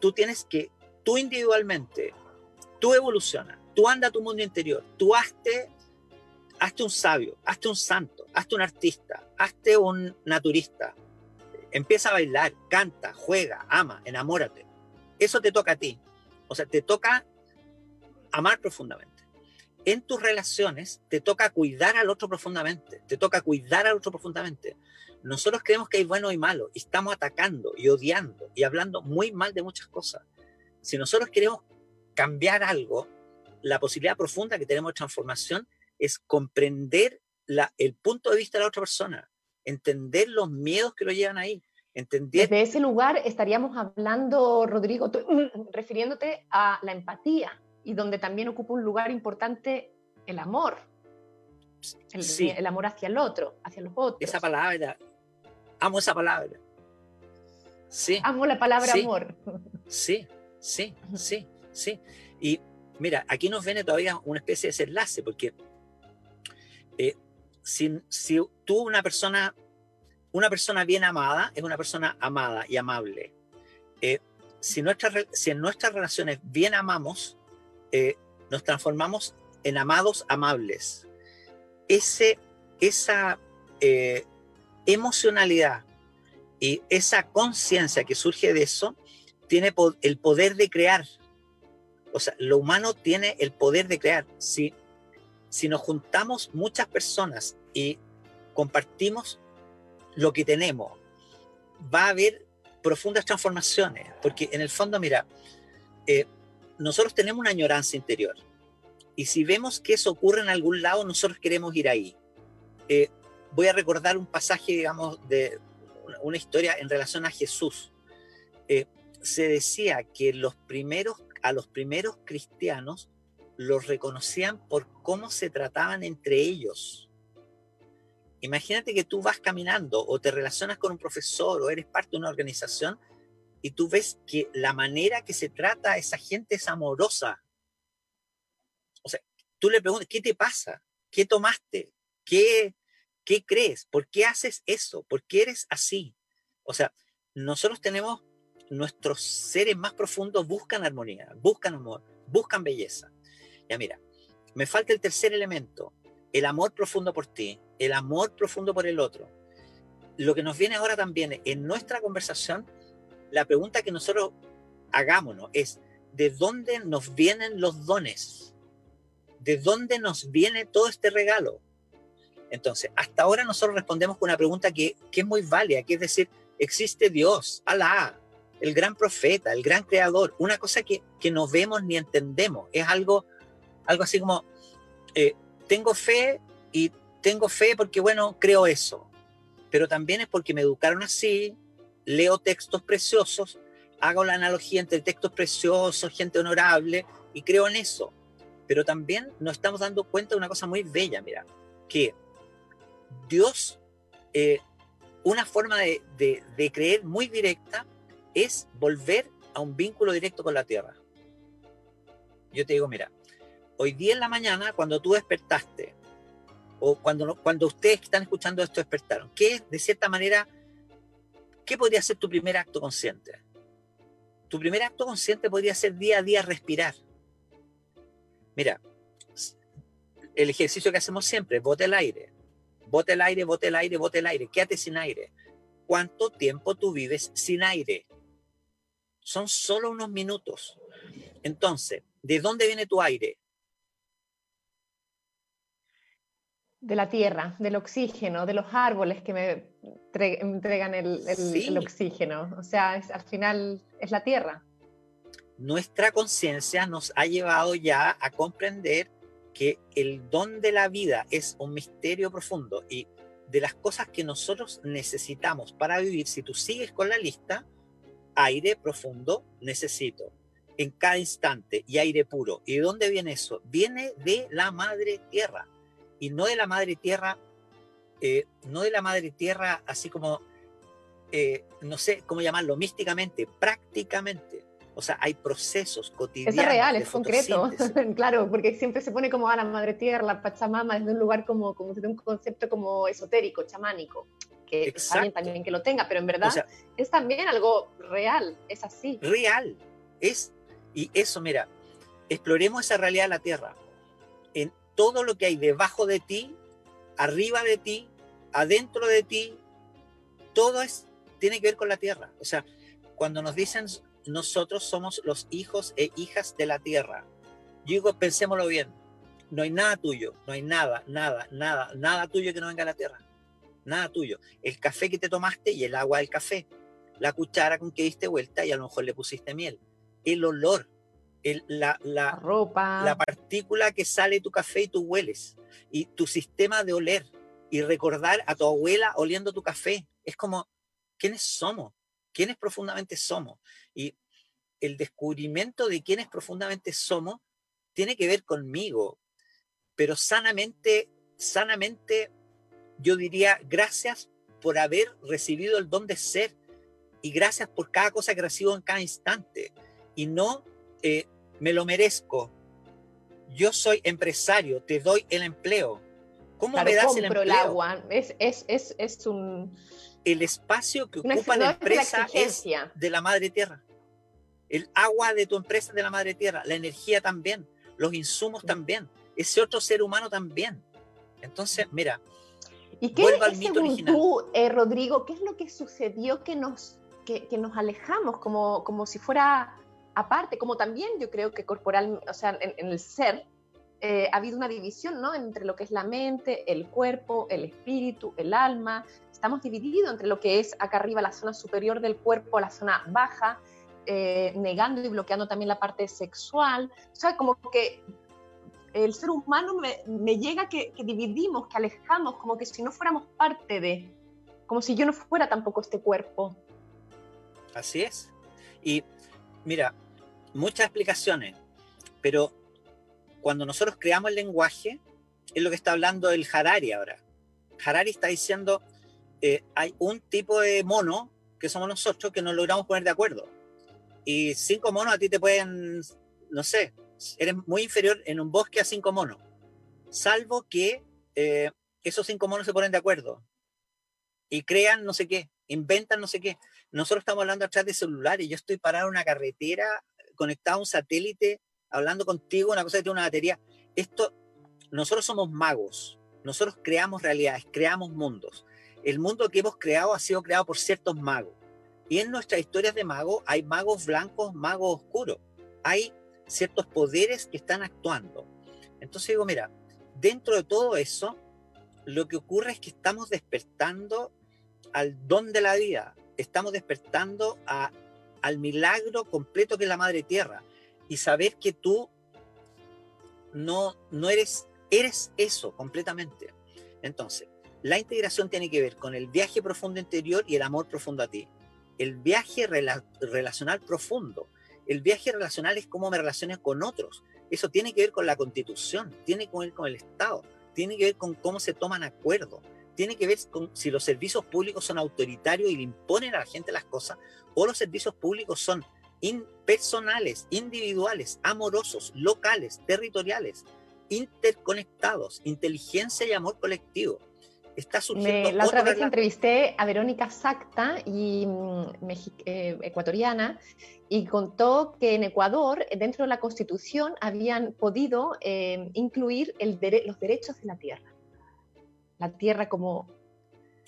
tú tienes que, tú individualmente, tú evoluciona, tú anda a tu mundo interior, tú hazte, hazte un sabio, hazte un santo, hazte un artista, hazte un naturista. Empieza a bailar, canta, juega, ama, enamórate. Eso te toca a ti. O sea, te toca amar profundamente. En tus relaciones te toca cuidar al otro profundamente, te toca cuidar al otro profundamente. Nosotros creemos que hay bueno y malo y estamos atacando y odiando y hablando muy mal de muchas cosas. Si nosotros queremos cambiar algo, la posibilidad profunda que tenemos de transformación es comprender la, el punto de vista de la otra persona, entender los miedos que lo llevan ahí, entender... Desde ese lugar estaríamos hablando, Rodrigo, refiriéndote a la empatía, y donde también ocupa un lugar importante el amor. El, el, amor hacia el otro, hacia los otros. Esa palabra, amo esa palabra. Sí. Amo la palabra amor. Sí, sí, sí, sí. Y mira, aquí nos viene todavía una especie de desenlace, porque eh, si, si, tú una persona, una persona bien amada, es una persona amada y amable. Eh, si, nuestra, si en nuestras relaciones bien amamos, eh, nos transformamos en amados amables. Ese, esa eh, emocionalidad y esa conciencia que surge de eso tiene el poder de crear. O sea, lo humano tiene el poder de crear. Si, si nos juntamos muchas personas y compartimos lo que tenemos, va a haber profundas transformaciones, porque en el fondo, mira, eh, nosotros tenemos una añoranza interior. Y si vemos que eso ocurre en algún lado, nosotros queremos ir ahí. Eh, voy a recordar un pasaje, digamos, de una historia en relación a Jesús. Eh, se decía que los primeros, a los primeros cristianos los reconocían por cómo se trataban entre ellos. Imagínate que tú vas caminando o te relacionas con un profesor o eres parte de una organización y tú ves que la manera que se trata a esa gente es amorosa. O sea, tú le preguntas, ¿qué te pasa? ¿Qué tomaste? ¿Qué, qué crees? ¿Por qué haces eso? ¿Por qué eres así? O sea, nosotros tenemos, nuestros seres más profundos buscan armonía, buscan amor, buscan belleza. Ya mira, me falta el tercer elemento, el amor profundo por ti, el amor profundo por el otro. Lo que nos viene ahora también en nuestra conversación la pregunta que nosotros hagámonos es, ¿de dónde nos vienen los dones? ¿De dónde nos viene todo este regalo? Entonces, hasta ahora nosotros respondemos con una pregunta que, es muy válida, que es decir, existe Dios, Alá, el gran profeta, el gran creador, una cosa que, que no vemos ni entendemos. Es algo, algo así como, eh, tengo fe y tengo fe porque, bueno, creo eso. Pero también es porque me educaron así, leo textos preciosos, hago la analogía entre textos preciosos, gente honorable, y creo en eso. Pero también nos estamos dando cuenta de una cosa muy bella, mira, que Dios, eh, una forma de, de creer muy directa es volver a un vínculo directo con la tierra. Yo te digo, mira, hoy día en la mañana, cuando tú despertaste, o cuando, cuando ustedes que están escuchando esto despertaron? ¿Qué, de cierta manera, qué podría ser tu primer acto consciente? Tu primer acto consciente podría ser día a día respirar. Mira, el ejercicio que hacemos siempre, bote el aire, bote el aire, bote el aire, bote el aire, quédate sin aire. ¿Cuánto tiempo tú vives sin aire? Son solo unos minutos. Entonces, ¿de dónde viene tu aire? De la tierra, del oxígeno, de los árboles que me entregan el, oxígeno. O sea, al final es la tierra. Nuestra conciencia nos ha llevado ya a comprender que el don de la vida es un misterio profundo y de las cosas que nosotros necesitamos para vivir, si tú sigues con la lista, aire profundo necesito en cada instante y aire puro. ¿Y de dónde viene eso? Viene de la madre tierra y no de la madre tierra, eh, no de la madre tierra así como, eh, no sé cómo llamarlo, místicamente, prácticamente. O sea, hay procesos cotidianos. Es real, es concreto, [laughs] claro, porque siempre se pone como a ah, la madre tierra, la Pachamama, desde un lugar como, como de un concepto como esotérico, chamánico, que está bien también que lo tenga, pero en verdad es también algo real, es así. Real, es, y eso, mira, exploremos esa realidad de la tierra, en todo lo que hay debajo de ti, arriba de ti, adentro de ti, todo es, tiene que ver con la tierra. O sea, cuando nos dicen nosotros somos los hijos e hijas de la tierra. Yo digo, pensémoslo bien, no hay nada tuyo, no hay nada, nada, nada, nada tuyo que no venga de la tierra. Nada tuyo. El café que te tomaste y el agua del café. La cuchara con que diste vuelta y a lo mejor le pusiste miel. El olor, el, la, la, ropa, la que sale tu café y tú hueles. Y tu sistema de oler y recordar a tu abuela oliendo tu café. Es como, ¿quiénes somos? quiénes profundamente somos. Y el descubrimiento de quiénes profundamente somos tiene que ver conmigo, pero sanamente, sanamente, yo diría gracias por haber recibido el don de ser y gracias por cada cosa que recibo en cada instante. Y no eh, me lo merezco. Yo soy empresario, te doy el empleo. ¿Cómo me das el empleo? el agua. Es, es, es, es un el espacio que ocupa la empresa es de la madre tierra. El agua de tu empresa es de la madre tierra, la energía también, los insumos también, ese otro ser humano también. Entonces, mira, ¿Y qué vuelvo al mito original. tú, eh, Rodrigo, qué es lo que sucedió que nos, que, nos alejamos como, como si fuera aparte, como también yo creo que corporal, o sea, en, el ser, eh, ha habido una división ¿no? entre lo que es la mente, el cuerpo, el espíritu, el alma, estamos divididos entre lo que es acá arriba la zona superior del cuerpo, la zona baja, eh, negando y bloqueando también la parte sexual. O sea, como que el ser humano me, llega que, que, dividimos, que alejamos, como que si no fuéramos parte de, como si yo no fuera tampoco este cuerpo. Así es. Y mira, muchas explicaciones, pero cuando nosotros creamos el lenguaje, es lo que está hablando el Harari ahora. Harari está diciendo, eh, hay un tipo de mono que somos nosotros que nos logramos poner de acuerdo. Y cinco monos a ti te pueden, no sé, eres muy inferior en un bosque a cinco monos. Salvo que eh, esos cinco monos se ponen de acuerdo y crean no sé qué, inventan no sé qué. Nosotros estamos hablando atrás de celulares. Yo estoy parado en una carretera, conectado a un satélite, hablando contigo, una cosa que tiene una batería. Esto, nosotros somos magos. Nosotros creamos realidades, creamos mundos el mundo que hemos creado ha sido creado por ciertos magos. Y en nuestras historias de magos hay magos blancos, magos oscuros. Hay ciertos poderes que están actuando. Entonces digo, mira, dentro de todo eso, lo que ocurre es que estamos despertando al don de la vida, estamos despertando a, al milagro completo que es la Madre Tierra y saber que tú no, no eres, eres eso completamente. Entonces, la integración tiene que ver con el viaje profundo interior y el amor profundo a ti. El viaje relacional profundo. El viaje relacional es cómo me relaciono con otros. Eso tiene que ver con la constitución, tiene que ver con el Estado, tiene que ver con cómo se toman acuerdos, tiene que ver con si los servicios públicos son autoritarios y le imponen a la gente las cosas, o los servicios públicos son impersonales, individuales, amorosos, locales, territoriales. interconectados, inteligencia y amor colectivo. Está surgiendo. la otra vez entrevisté a Verónica Sacta, y, mm, eh, ecuatoriana, y contó que en Ecuador, dentro de la Constitución, habían podido eh, incluir el los derechos de la tierra. La tierra como,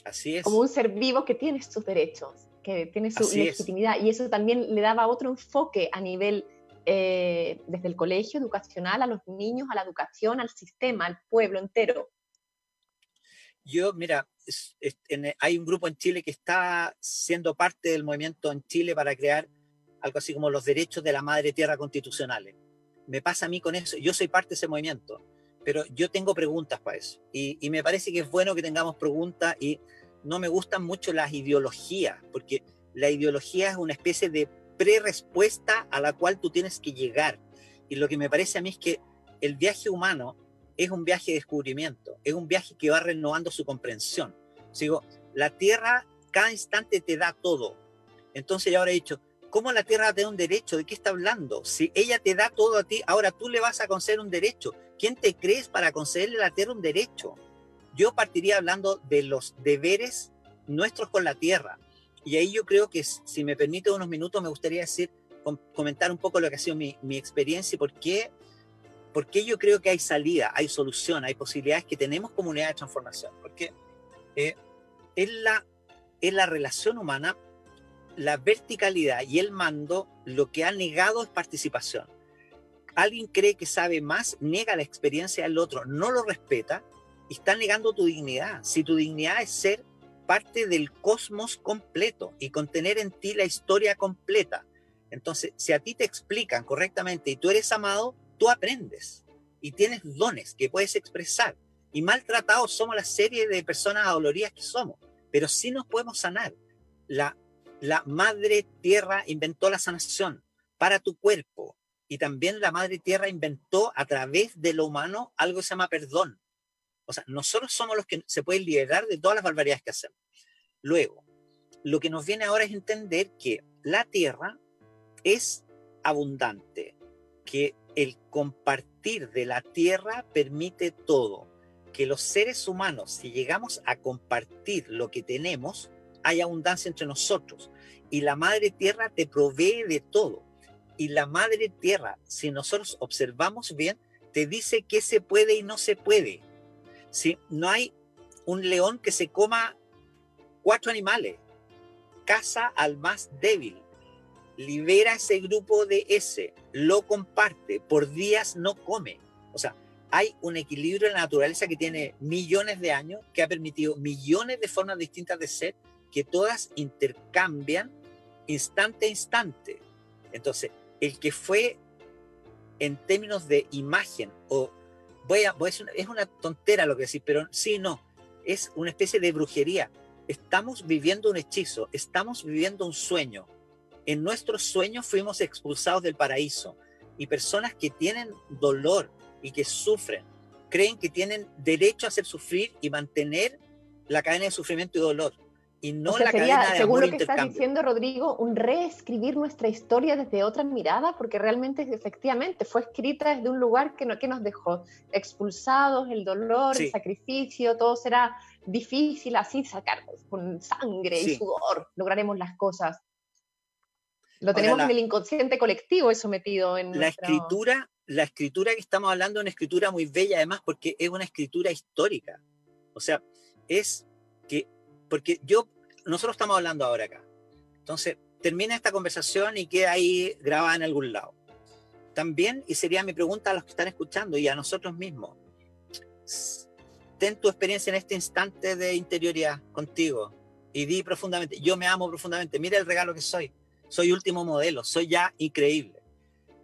Así es. como un ser vivo que tiene sus derechos, que tiene su legitimidad. Y eso también le daba otro enfoque a nivel eh, desde el colegio educacional a los niños, a la educación, al sistema, al pueblo entero. Yo, mira, hay un grupo en Chile que está siendo parte del movimiento en Chile para crear algo así como los derechos de la madre tierra constitucionales. Me pasa a mí con eso, yo soy parte de ese movimiento, pero yo tengo preguntas para eso. Y, me parece que es bueno que tengamos preguntas y no me gustan mucho las ideologías, porque la ideología es una especie de pre-respuesta a la cual tú tienes que llegar. Y lo que me parece a mí es que el viaje humano es un viaje de descubrimiento, es un viaje que va renovando su comprensión. Sigo, la Tierra cada instante te da todo. Entonces yo ahora he dicho, ¿cómo la Tierra te da un derecho? ¿De qué está hablando? Si ella te da todo a ti, ahora tú le vas a conceder un derecho. ¿Quién te crees para concederle a la Tierra un derecho? Yo partiría hablando de los deberes nuestros con la Tierra. Y ahí yo creo que, si me permite unos minutos, me gustaría decir, comentar un poco lo que ha sido mi, mi experiencia y por qué, por qué yo creo que hay salida, hay solución, hay posibilidades que tenemos comunidad de transformación. Porque eh, es, la, es la relación humana, la verticalidad y el mando, lo que ha negado es participación. Alguien cree que sabe más, niega la experiencia del otro, no lo respeta y está negando tu dignidad. Si tu dignidad es ser parte del cosmos completo y contener en ti la historia completa. Entonces, si a ti te explican correctamente y tú eres amado, tú aprendes y tienes dones que puedes expresar. Y maltratados somos la serie de personas adoloridas que somos, pero sí nos podemos sanar. La, la madre tierra inventó la sanación para tu cuerpo y también la madre tierra inventó a través de lo humano algo que se llama perdón. O sea, nosotros somos los que se pueden liberar de todas las barbaridades que hacemos. Luego, lo que nos viene ahora es entender que la tierra es abundante, que el compartir de la tierra permite todo, que los seres humanos, si llegamos a compartir lo que tenemos, hay abundancia entre nosotros. Y la madre tierra te provee de todo. Y la madre tierra, si nosotros observamos bien, te dice qué se puede y no se puede. Si no hay un león que se coma cuatro animales, caza al más débil, libera ese grupo de ese, lo comparte, por días no come. O sea, hay un equilibrio en la naturaleza que tiene millones de años, que ha permitido millones de formas distintas de ser, que todas intercambian instante a instante. Entonces, el que fue en términos de imagen, o voy a, voy a es una tontera lo que decir, pero sí, no, es una especie de brujería estamos viviendo un hechizo, estamos viviendo un sueño. En nuestros sueños fuimos expulsados del paraíso y personas que tienen dolor y que sufren creen que tienen derecho a hacer sufrir y mantener la cadena de sufrimiento y dolor y no la cadena de según lo que estás diciendo Rodrigo un reescribir nuestra historia desde otra mirada porque realmente efectivamente fue escrita desde un lugar que, no, que nos dejó expulsados el dolor el sacrificio todo será difícil así sacar con sangre y sudor, lograremos las cosas. Lo tenemos en el inconsciente colectivo eso metido en la escritura. La escritura que estamos hablando es una escritura muy bella además porque es una escritura histórica. O sea, es que, porque yo, nosotros estamos hablando ahora acá. Entonces, termina esta conversación y queda ahí grabada en algún lado. También, y sería mi pregunta a los que están escuchando y a nosotros mismos, ten tu experiencia en este instante de interioridad contigo y di profundamente, yo me amo profundamente, mira el regalo que soy, soy último modelo, soy ya increíble,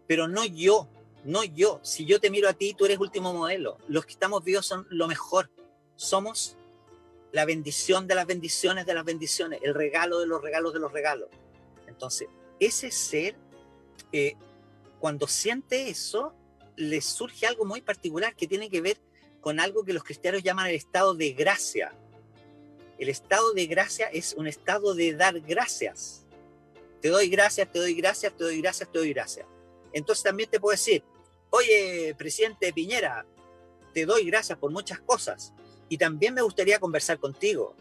pero no yo, no yo, si yo te miro a ti, tú eres último modelo, los que estamos vivos son lo mejor, somos la bendición de las bendiciones de las bendiciones, el regalo de los regalos de los regalos. Entonces, ese ser, eh, cuando siente eso, le surge algo muy particular que tiene que ver con algo que los cristianos llaman el estado de gracia. El estado de gracia es un estado de dar gracias. Te doy gracias, te doy gracias, te doy gracias, te doy gracias. Entonces también te puedo decir, oye, presidente Piñera, te doy gracias por muchas cosas. Y también me gustaría conversar contigo.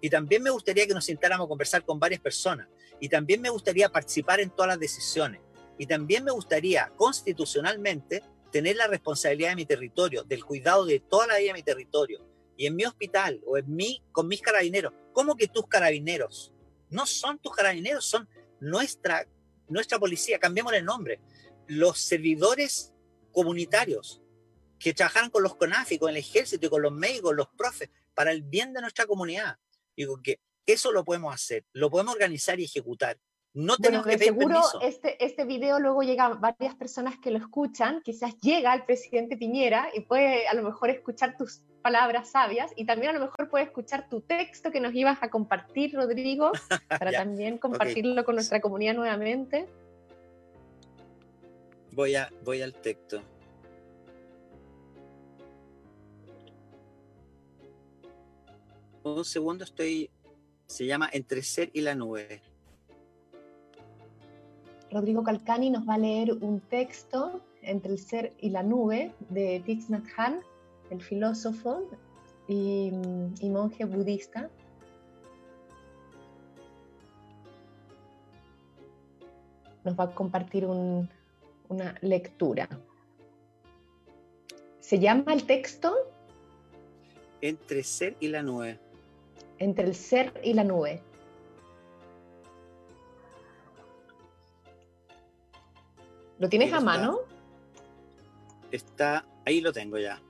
Y también me gustaría que nos sentáramos conversar con varias personas. Y también me gustaría participar en todas las decisiones. Y también me gustaría constitucionalmente tener la responsabilidad de mi territorio, del cuidado de toda la vida de mi territorio. Y en mi hospital o en mí, con mis carabineros. ¿Cómo que tus carabineros? No son tus carabineros, son nuestra, nuestra policía. Cambiemos el nombre. Los servidores comunitarios que trabajaron con los CONAFI, con el ejército y con los médicos, los profes, para el bien de nuestra comunidad. Digo que eso lo podemos hacer, lo podemos organizar y ejecutar. No tenemos que pedir seguro permiso. Este, este video luego llega a varias personas que lo escuchan, quizás llega al presidente Piñera y puede a lo mejor escuchar tus palabras sabias y también a lo mejor puede escuchar tu texto que nos ibas a compartir, Rodrigo, [laughs] para Ya, también compartirlo con nuestra comunidad nuevamente. Voy, a, voy al texto. Un segundo, estoy. Se llama Entre ser y la nube. Rodrigo Calcani nos va a leer un texto entre el ser y la nube de Thich Nhat Hanh, el filósofo y, y monje budista. Nos va a compartir un- una lectura. Se llama el texto Entre ser y la nube. Entre el ser y la nube. ¿Lo tienes a mano? Está, ahí lo tengo ya.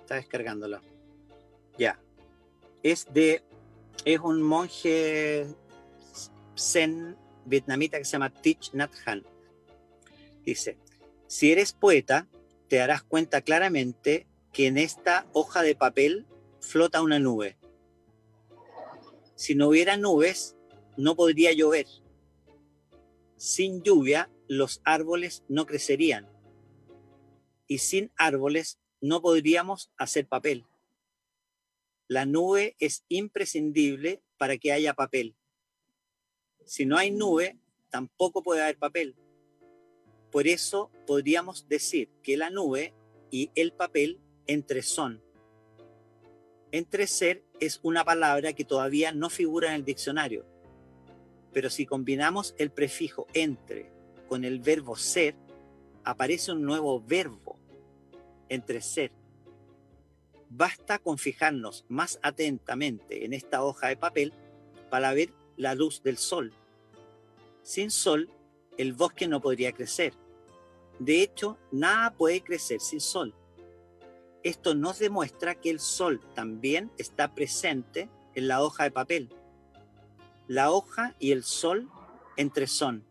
Está descargándolo. Ya. Es de, es un monje zen vietnamita que se llama Thich Nhat Hanh. Dice, si eres poeta, te darás cuenta claramente que en esta hoja de papel flota una nube. Si no hubiera nubes, no podría llover. Sin lluvia, los árboles no crecerían y sin árboles no podríamos hacer papel. La nube es imprescindible para que haya papel. Si no hay nube, tampoco puede haber papel. Por eso podríamos decir que la nube y el papel entre son. Entreser es una palabra que todavía no figura en el diccionario, pero si combinamos el prefijo entre con el verbo ser, aparece un nuevo verbo, entre ser. Basta con fijarnos más atentamente en esta hoja de papel para ver la luz del sol. Sin sol, el bosque no podría crecer. De hecho, nada puede crecer sin sol. Esto nos demuestra que el sol también está presente en la hoja de papel. La hoja y el sol entre son.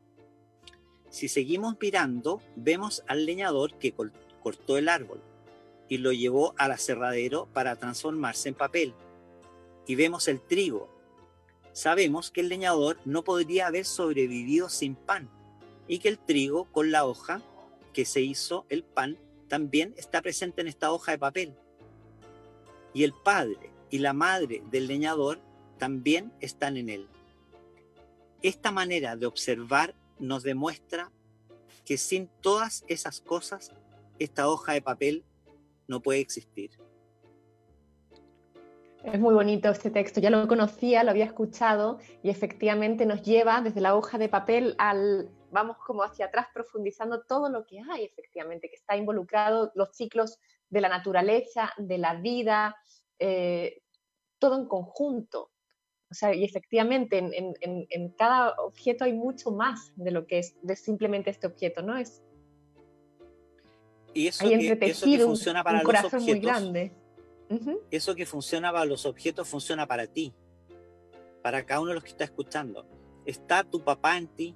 Si seguimos mirando, vemos al leñador que cortó el árbol y lo llevó al aserradero para transformarse en papel. Y vemos el trigo. Sabemos que el leñador no podría haber sobrevivido sin pan y que el trigo con la hoja que se hizo el pan también está presente en esta hoja de papel. Y el padre y la madre del leñador también están en él. Esta manera de observar nos demuestra que sin todas esas cosas, esta hoja de papel no puede existir. Es muy bonito este texto, ya lo conocía, lo había escuchado y efectivamente nos lleva desde la hoja de papel al, vamos como hacia atrás profundizando todo lo que hay efectivamente, que está involucrado, los ciclos de la naturaleza, de la vida, eh, todo en conjunto. O sea, y efectivamente en, en- en- cada objeto hay mucho más de lo que es de simplemente este objeto, ¿no? Es, Y eso, hay que, eso que funciona para un los corazón muy objetos, grande. Ujú. eso que funciona para los objetos funciona para ti, para cada uno de los que está escuchando. Está tu papá en ti,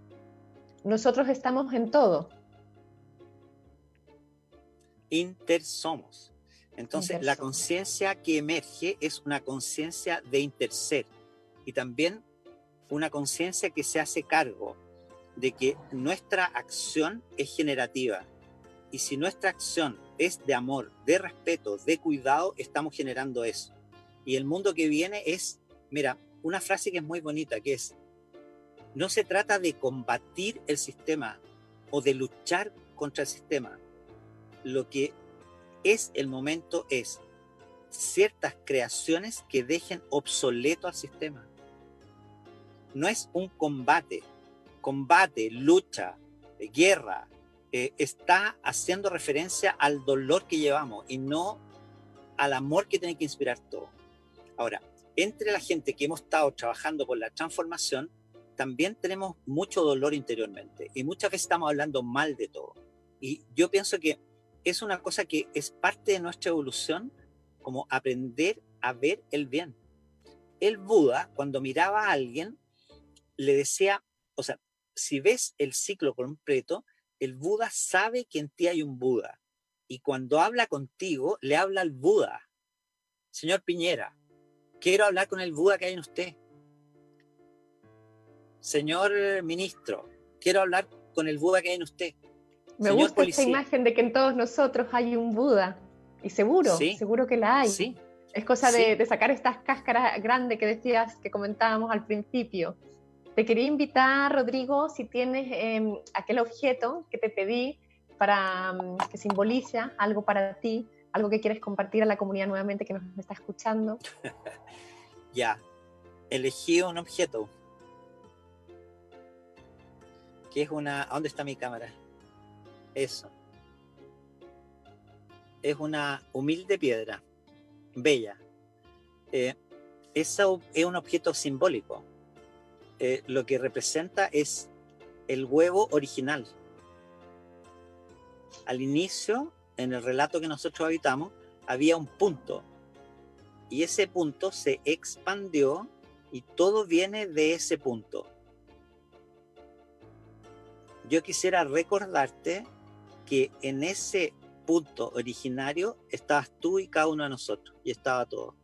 Nosotros estamos en todo. intersomos. Entonces, la conciencia que emerge es una conciencia de interser y también una conciencia que se hace cargo de que nuestra acción es generativa. Y si nuestra acción es de amor, de respeto, de cuidado, estamos generando eso. Y el mundo que viene es, mira, una frase que es muy bonita, que es, no se trata de combatir el sistema o de luchar contra el sistema. Lo que es el momento, es ciertas creaciones que dejen obsoleto al sistema. No es un combate, combate, lucha, guerra, eh, está haciendo referencia al dolor que llevamos y no al amor que tiene que inspirar todo. Ahora, entre la gente que hemos estado trabajando por la transformación, también tenemos mucho dolor interiormente y muchas veces estamos hablando mal de todo. Y yo pienso que es una cosa que es parte de nuestra evolución, como aprender a ver el bien. El Buda, cuando miraba a alguien, le decía, o sea, si ves el ciclo completo, el Buda sabe que en ti hay un Buda. Y cuando habla contigo, le habla al Buda. Señor Piñera, quiero hablar con el Buda que hay en usted. Señor ministro, quiero hablar con el Buda que hay en usted. Me gusta esta imagen de que en todos nosotros hay un Buda. Y seguro, seguro que la hay. Sí. Es cosa de, sacar estas cáscaras grandes que decías, que comentábamos al principio. Te quería invitar, Rodrigo, si tienes em, aquel objeto que te pedí para em, que simboliza algo para ti, algo que quieres compartir a la comunidad nuevamente que nos está escuchando. [laughs] ya, elegí un objeto. Que es una... ¿Dónde está mi cámara? Eso. Es una humilde piedra, bella. Eh, eso es un objeto simbólico. Eh, lo que representa es el huevo original. Al inicio, en el relato que nosotros habitamos, había un punto. Y ese punto se expandió y todo viene de ese punto. Yo quisiera recordarte que en ese punto originario estabas tú y cada uno de nosotros, y estaba todo.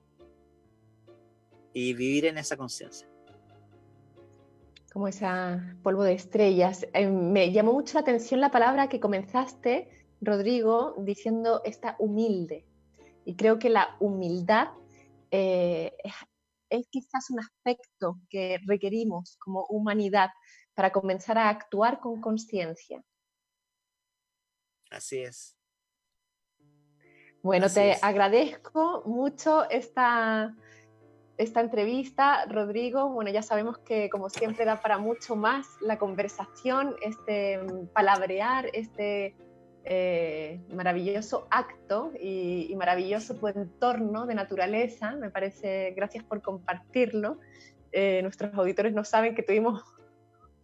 Y vivir en esa conciencia. Como esa polvo de estrellas. Eh, me llamó mucho la atención la palabra que comenzaste, Rodrigo, diciendo esta humilde. Y creo que la humildad eh, es quizás un aspecto que requerimos como humanidad para comenzar a actuar con conciencia. Así es. Bueno, te agradezco mucho esta, esta entrevista, Rodrigo. Bueno, ya sabemos que como siempre da para mucho más la conversación, este mm, palabrear, este eh, maravilloso acto y, maravilloso tu entorno de naturaleza. Me parece, gracias por compartirlo. Eh, nuestros auditores no saben que tuvimos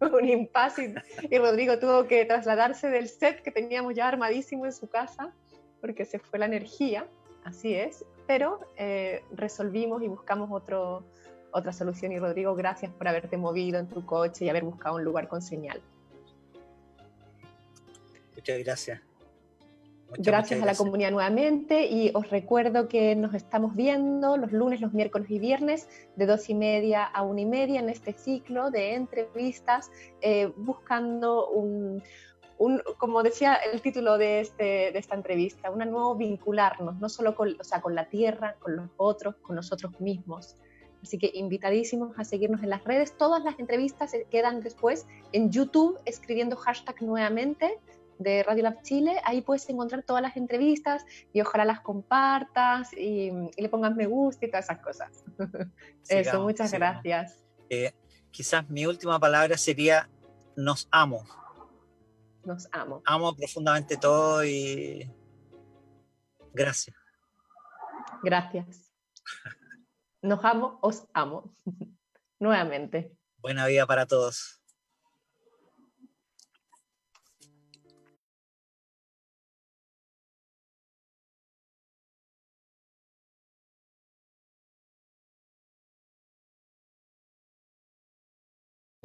[laughs] un impasse y, Rodrigo tuvo que trasladarse del set que teníamos ya armadísimo en su casa porque se fue la energía, así es, pero eh, resolvimos y buscamos otro, otra solución y Rodrigo, gracias por haberte movido en tu coche y haber buscado un lugar con señal. Muchas gracias gracias, a la comunidad nuevamente y os recuerdo que nos estamos viendo los lunes, los miércoles y viernes de dos y media a una y media en este ciclo de entrevistas eh, buscando un, como decía el título de, este, de esta entrevista, una nuevo vincularnos, no solo con, o sea, con la tierra, con los otros, con nosotros mismos. Así que invitadísimos a seguirnos en las redes. Todas las entrevistas quedan después en YouTube escribiendo hashtag nuevamente de Radio Lab Chile. Ahí puedes encontrar todas las entrevistas y ojalá las compartas y, le pongas me gusta y todas esas cosas. [laughs] Eso, muchas gracias. Eh, quizás mi última palabra sería nos amo. Nos amo. Amo profundamente todo y gracias. Gracias. Nos amo, os amo. [laughs] Nuevamente. Buena vida para todos.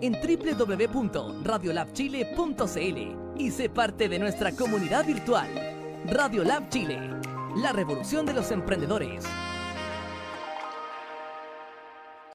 En www.radiolabchile.cl y sé parte de nuestra comunidad virtual. Radio Lab Chile, la revolución de los emprendedores.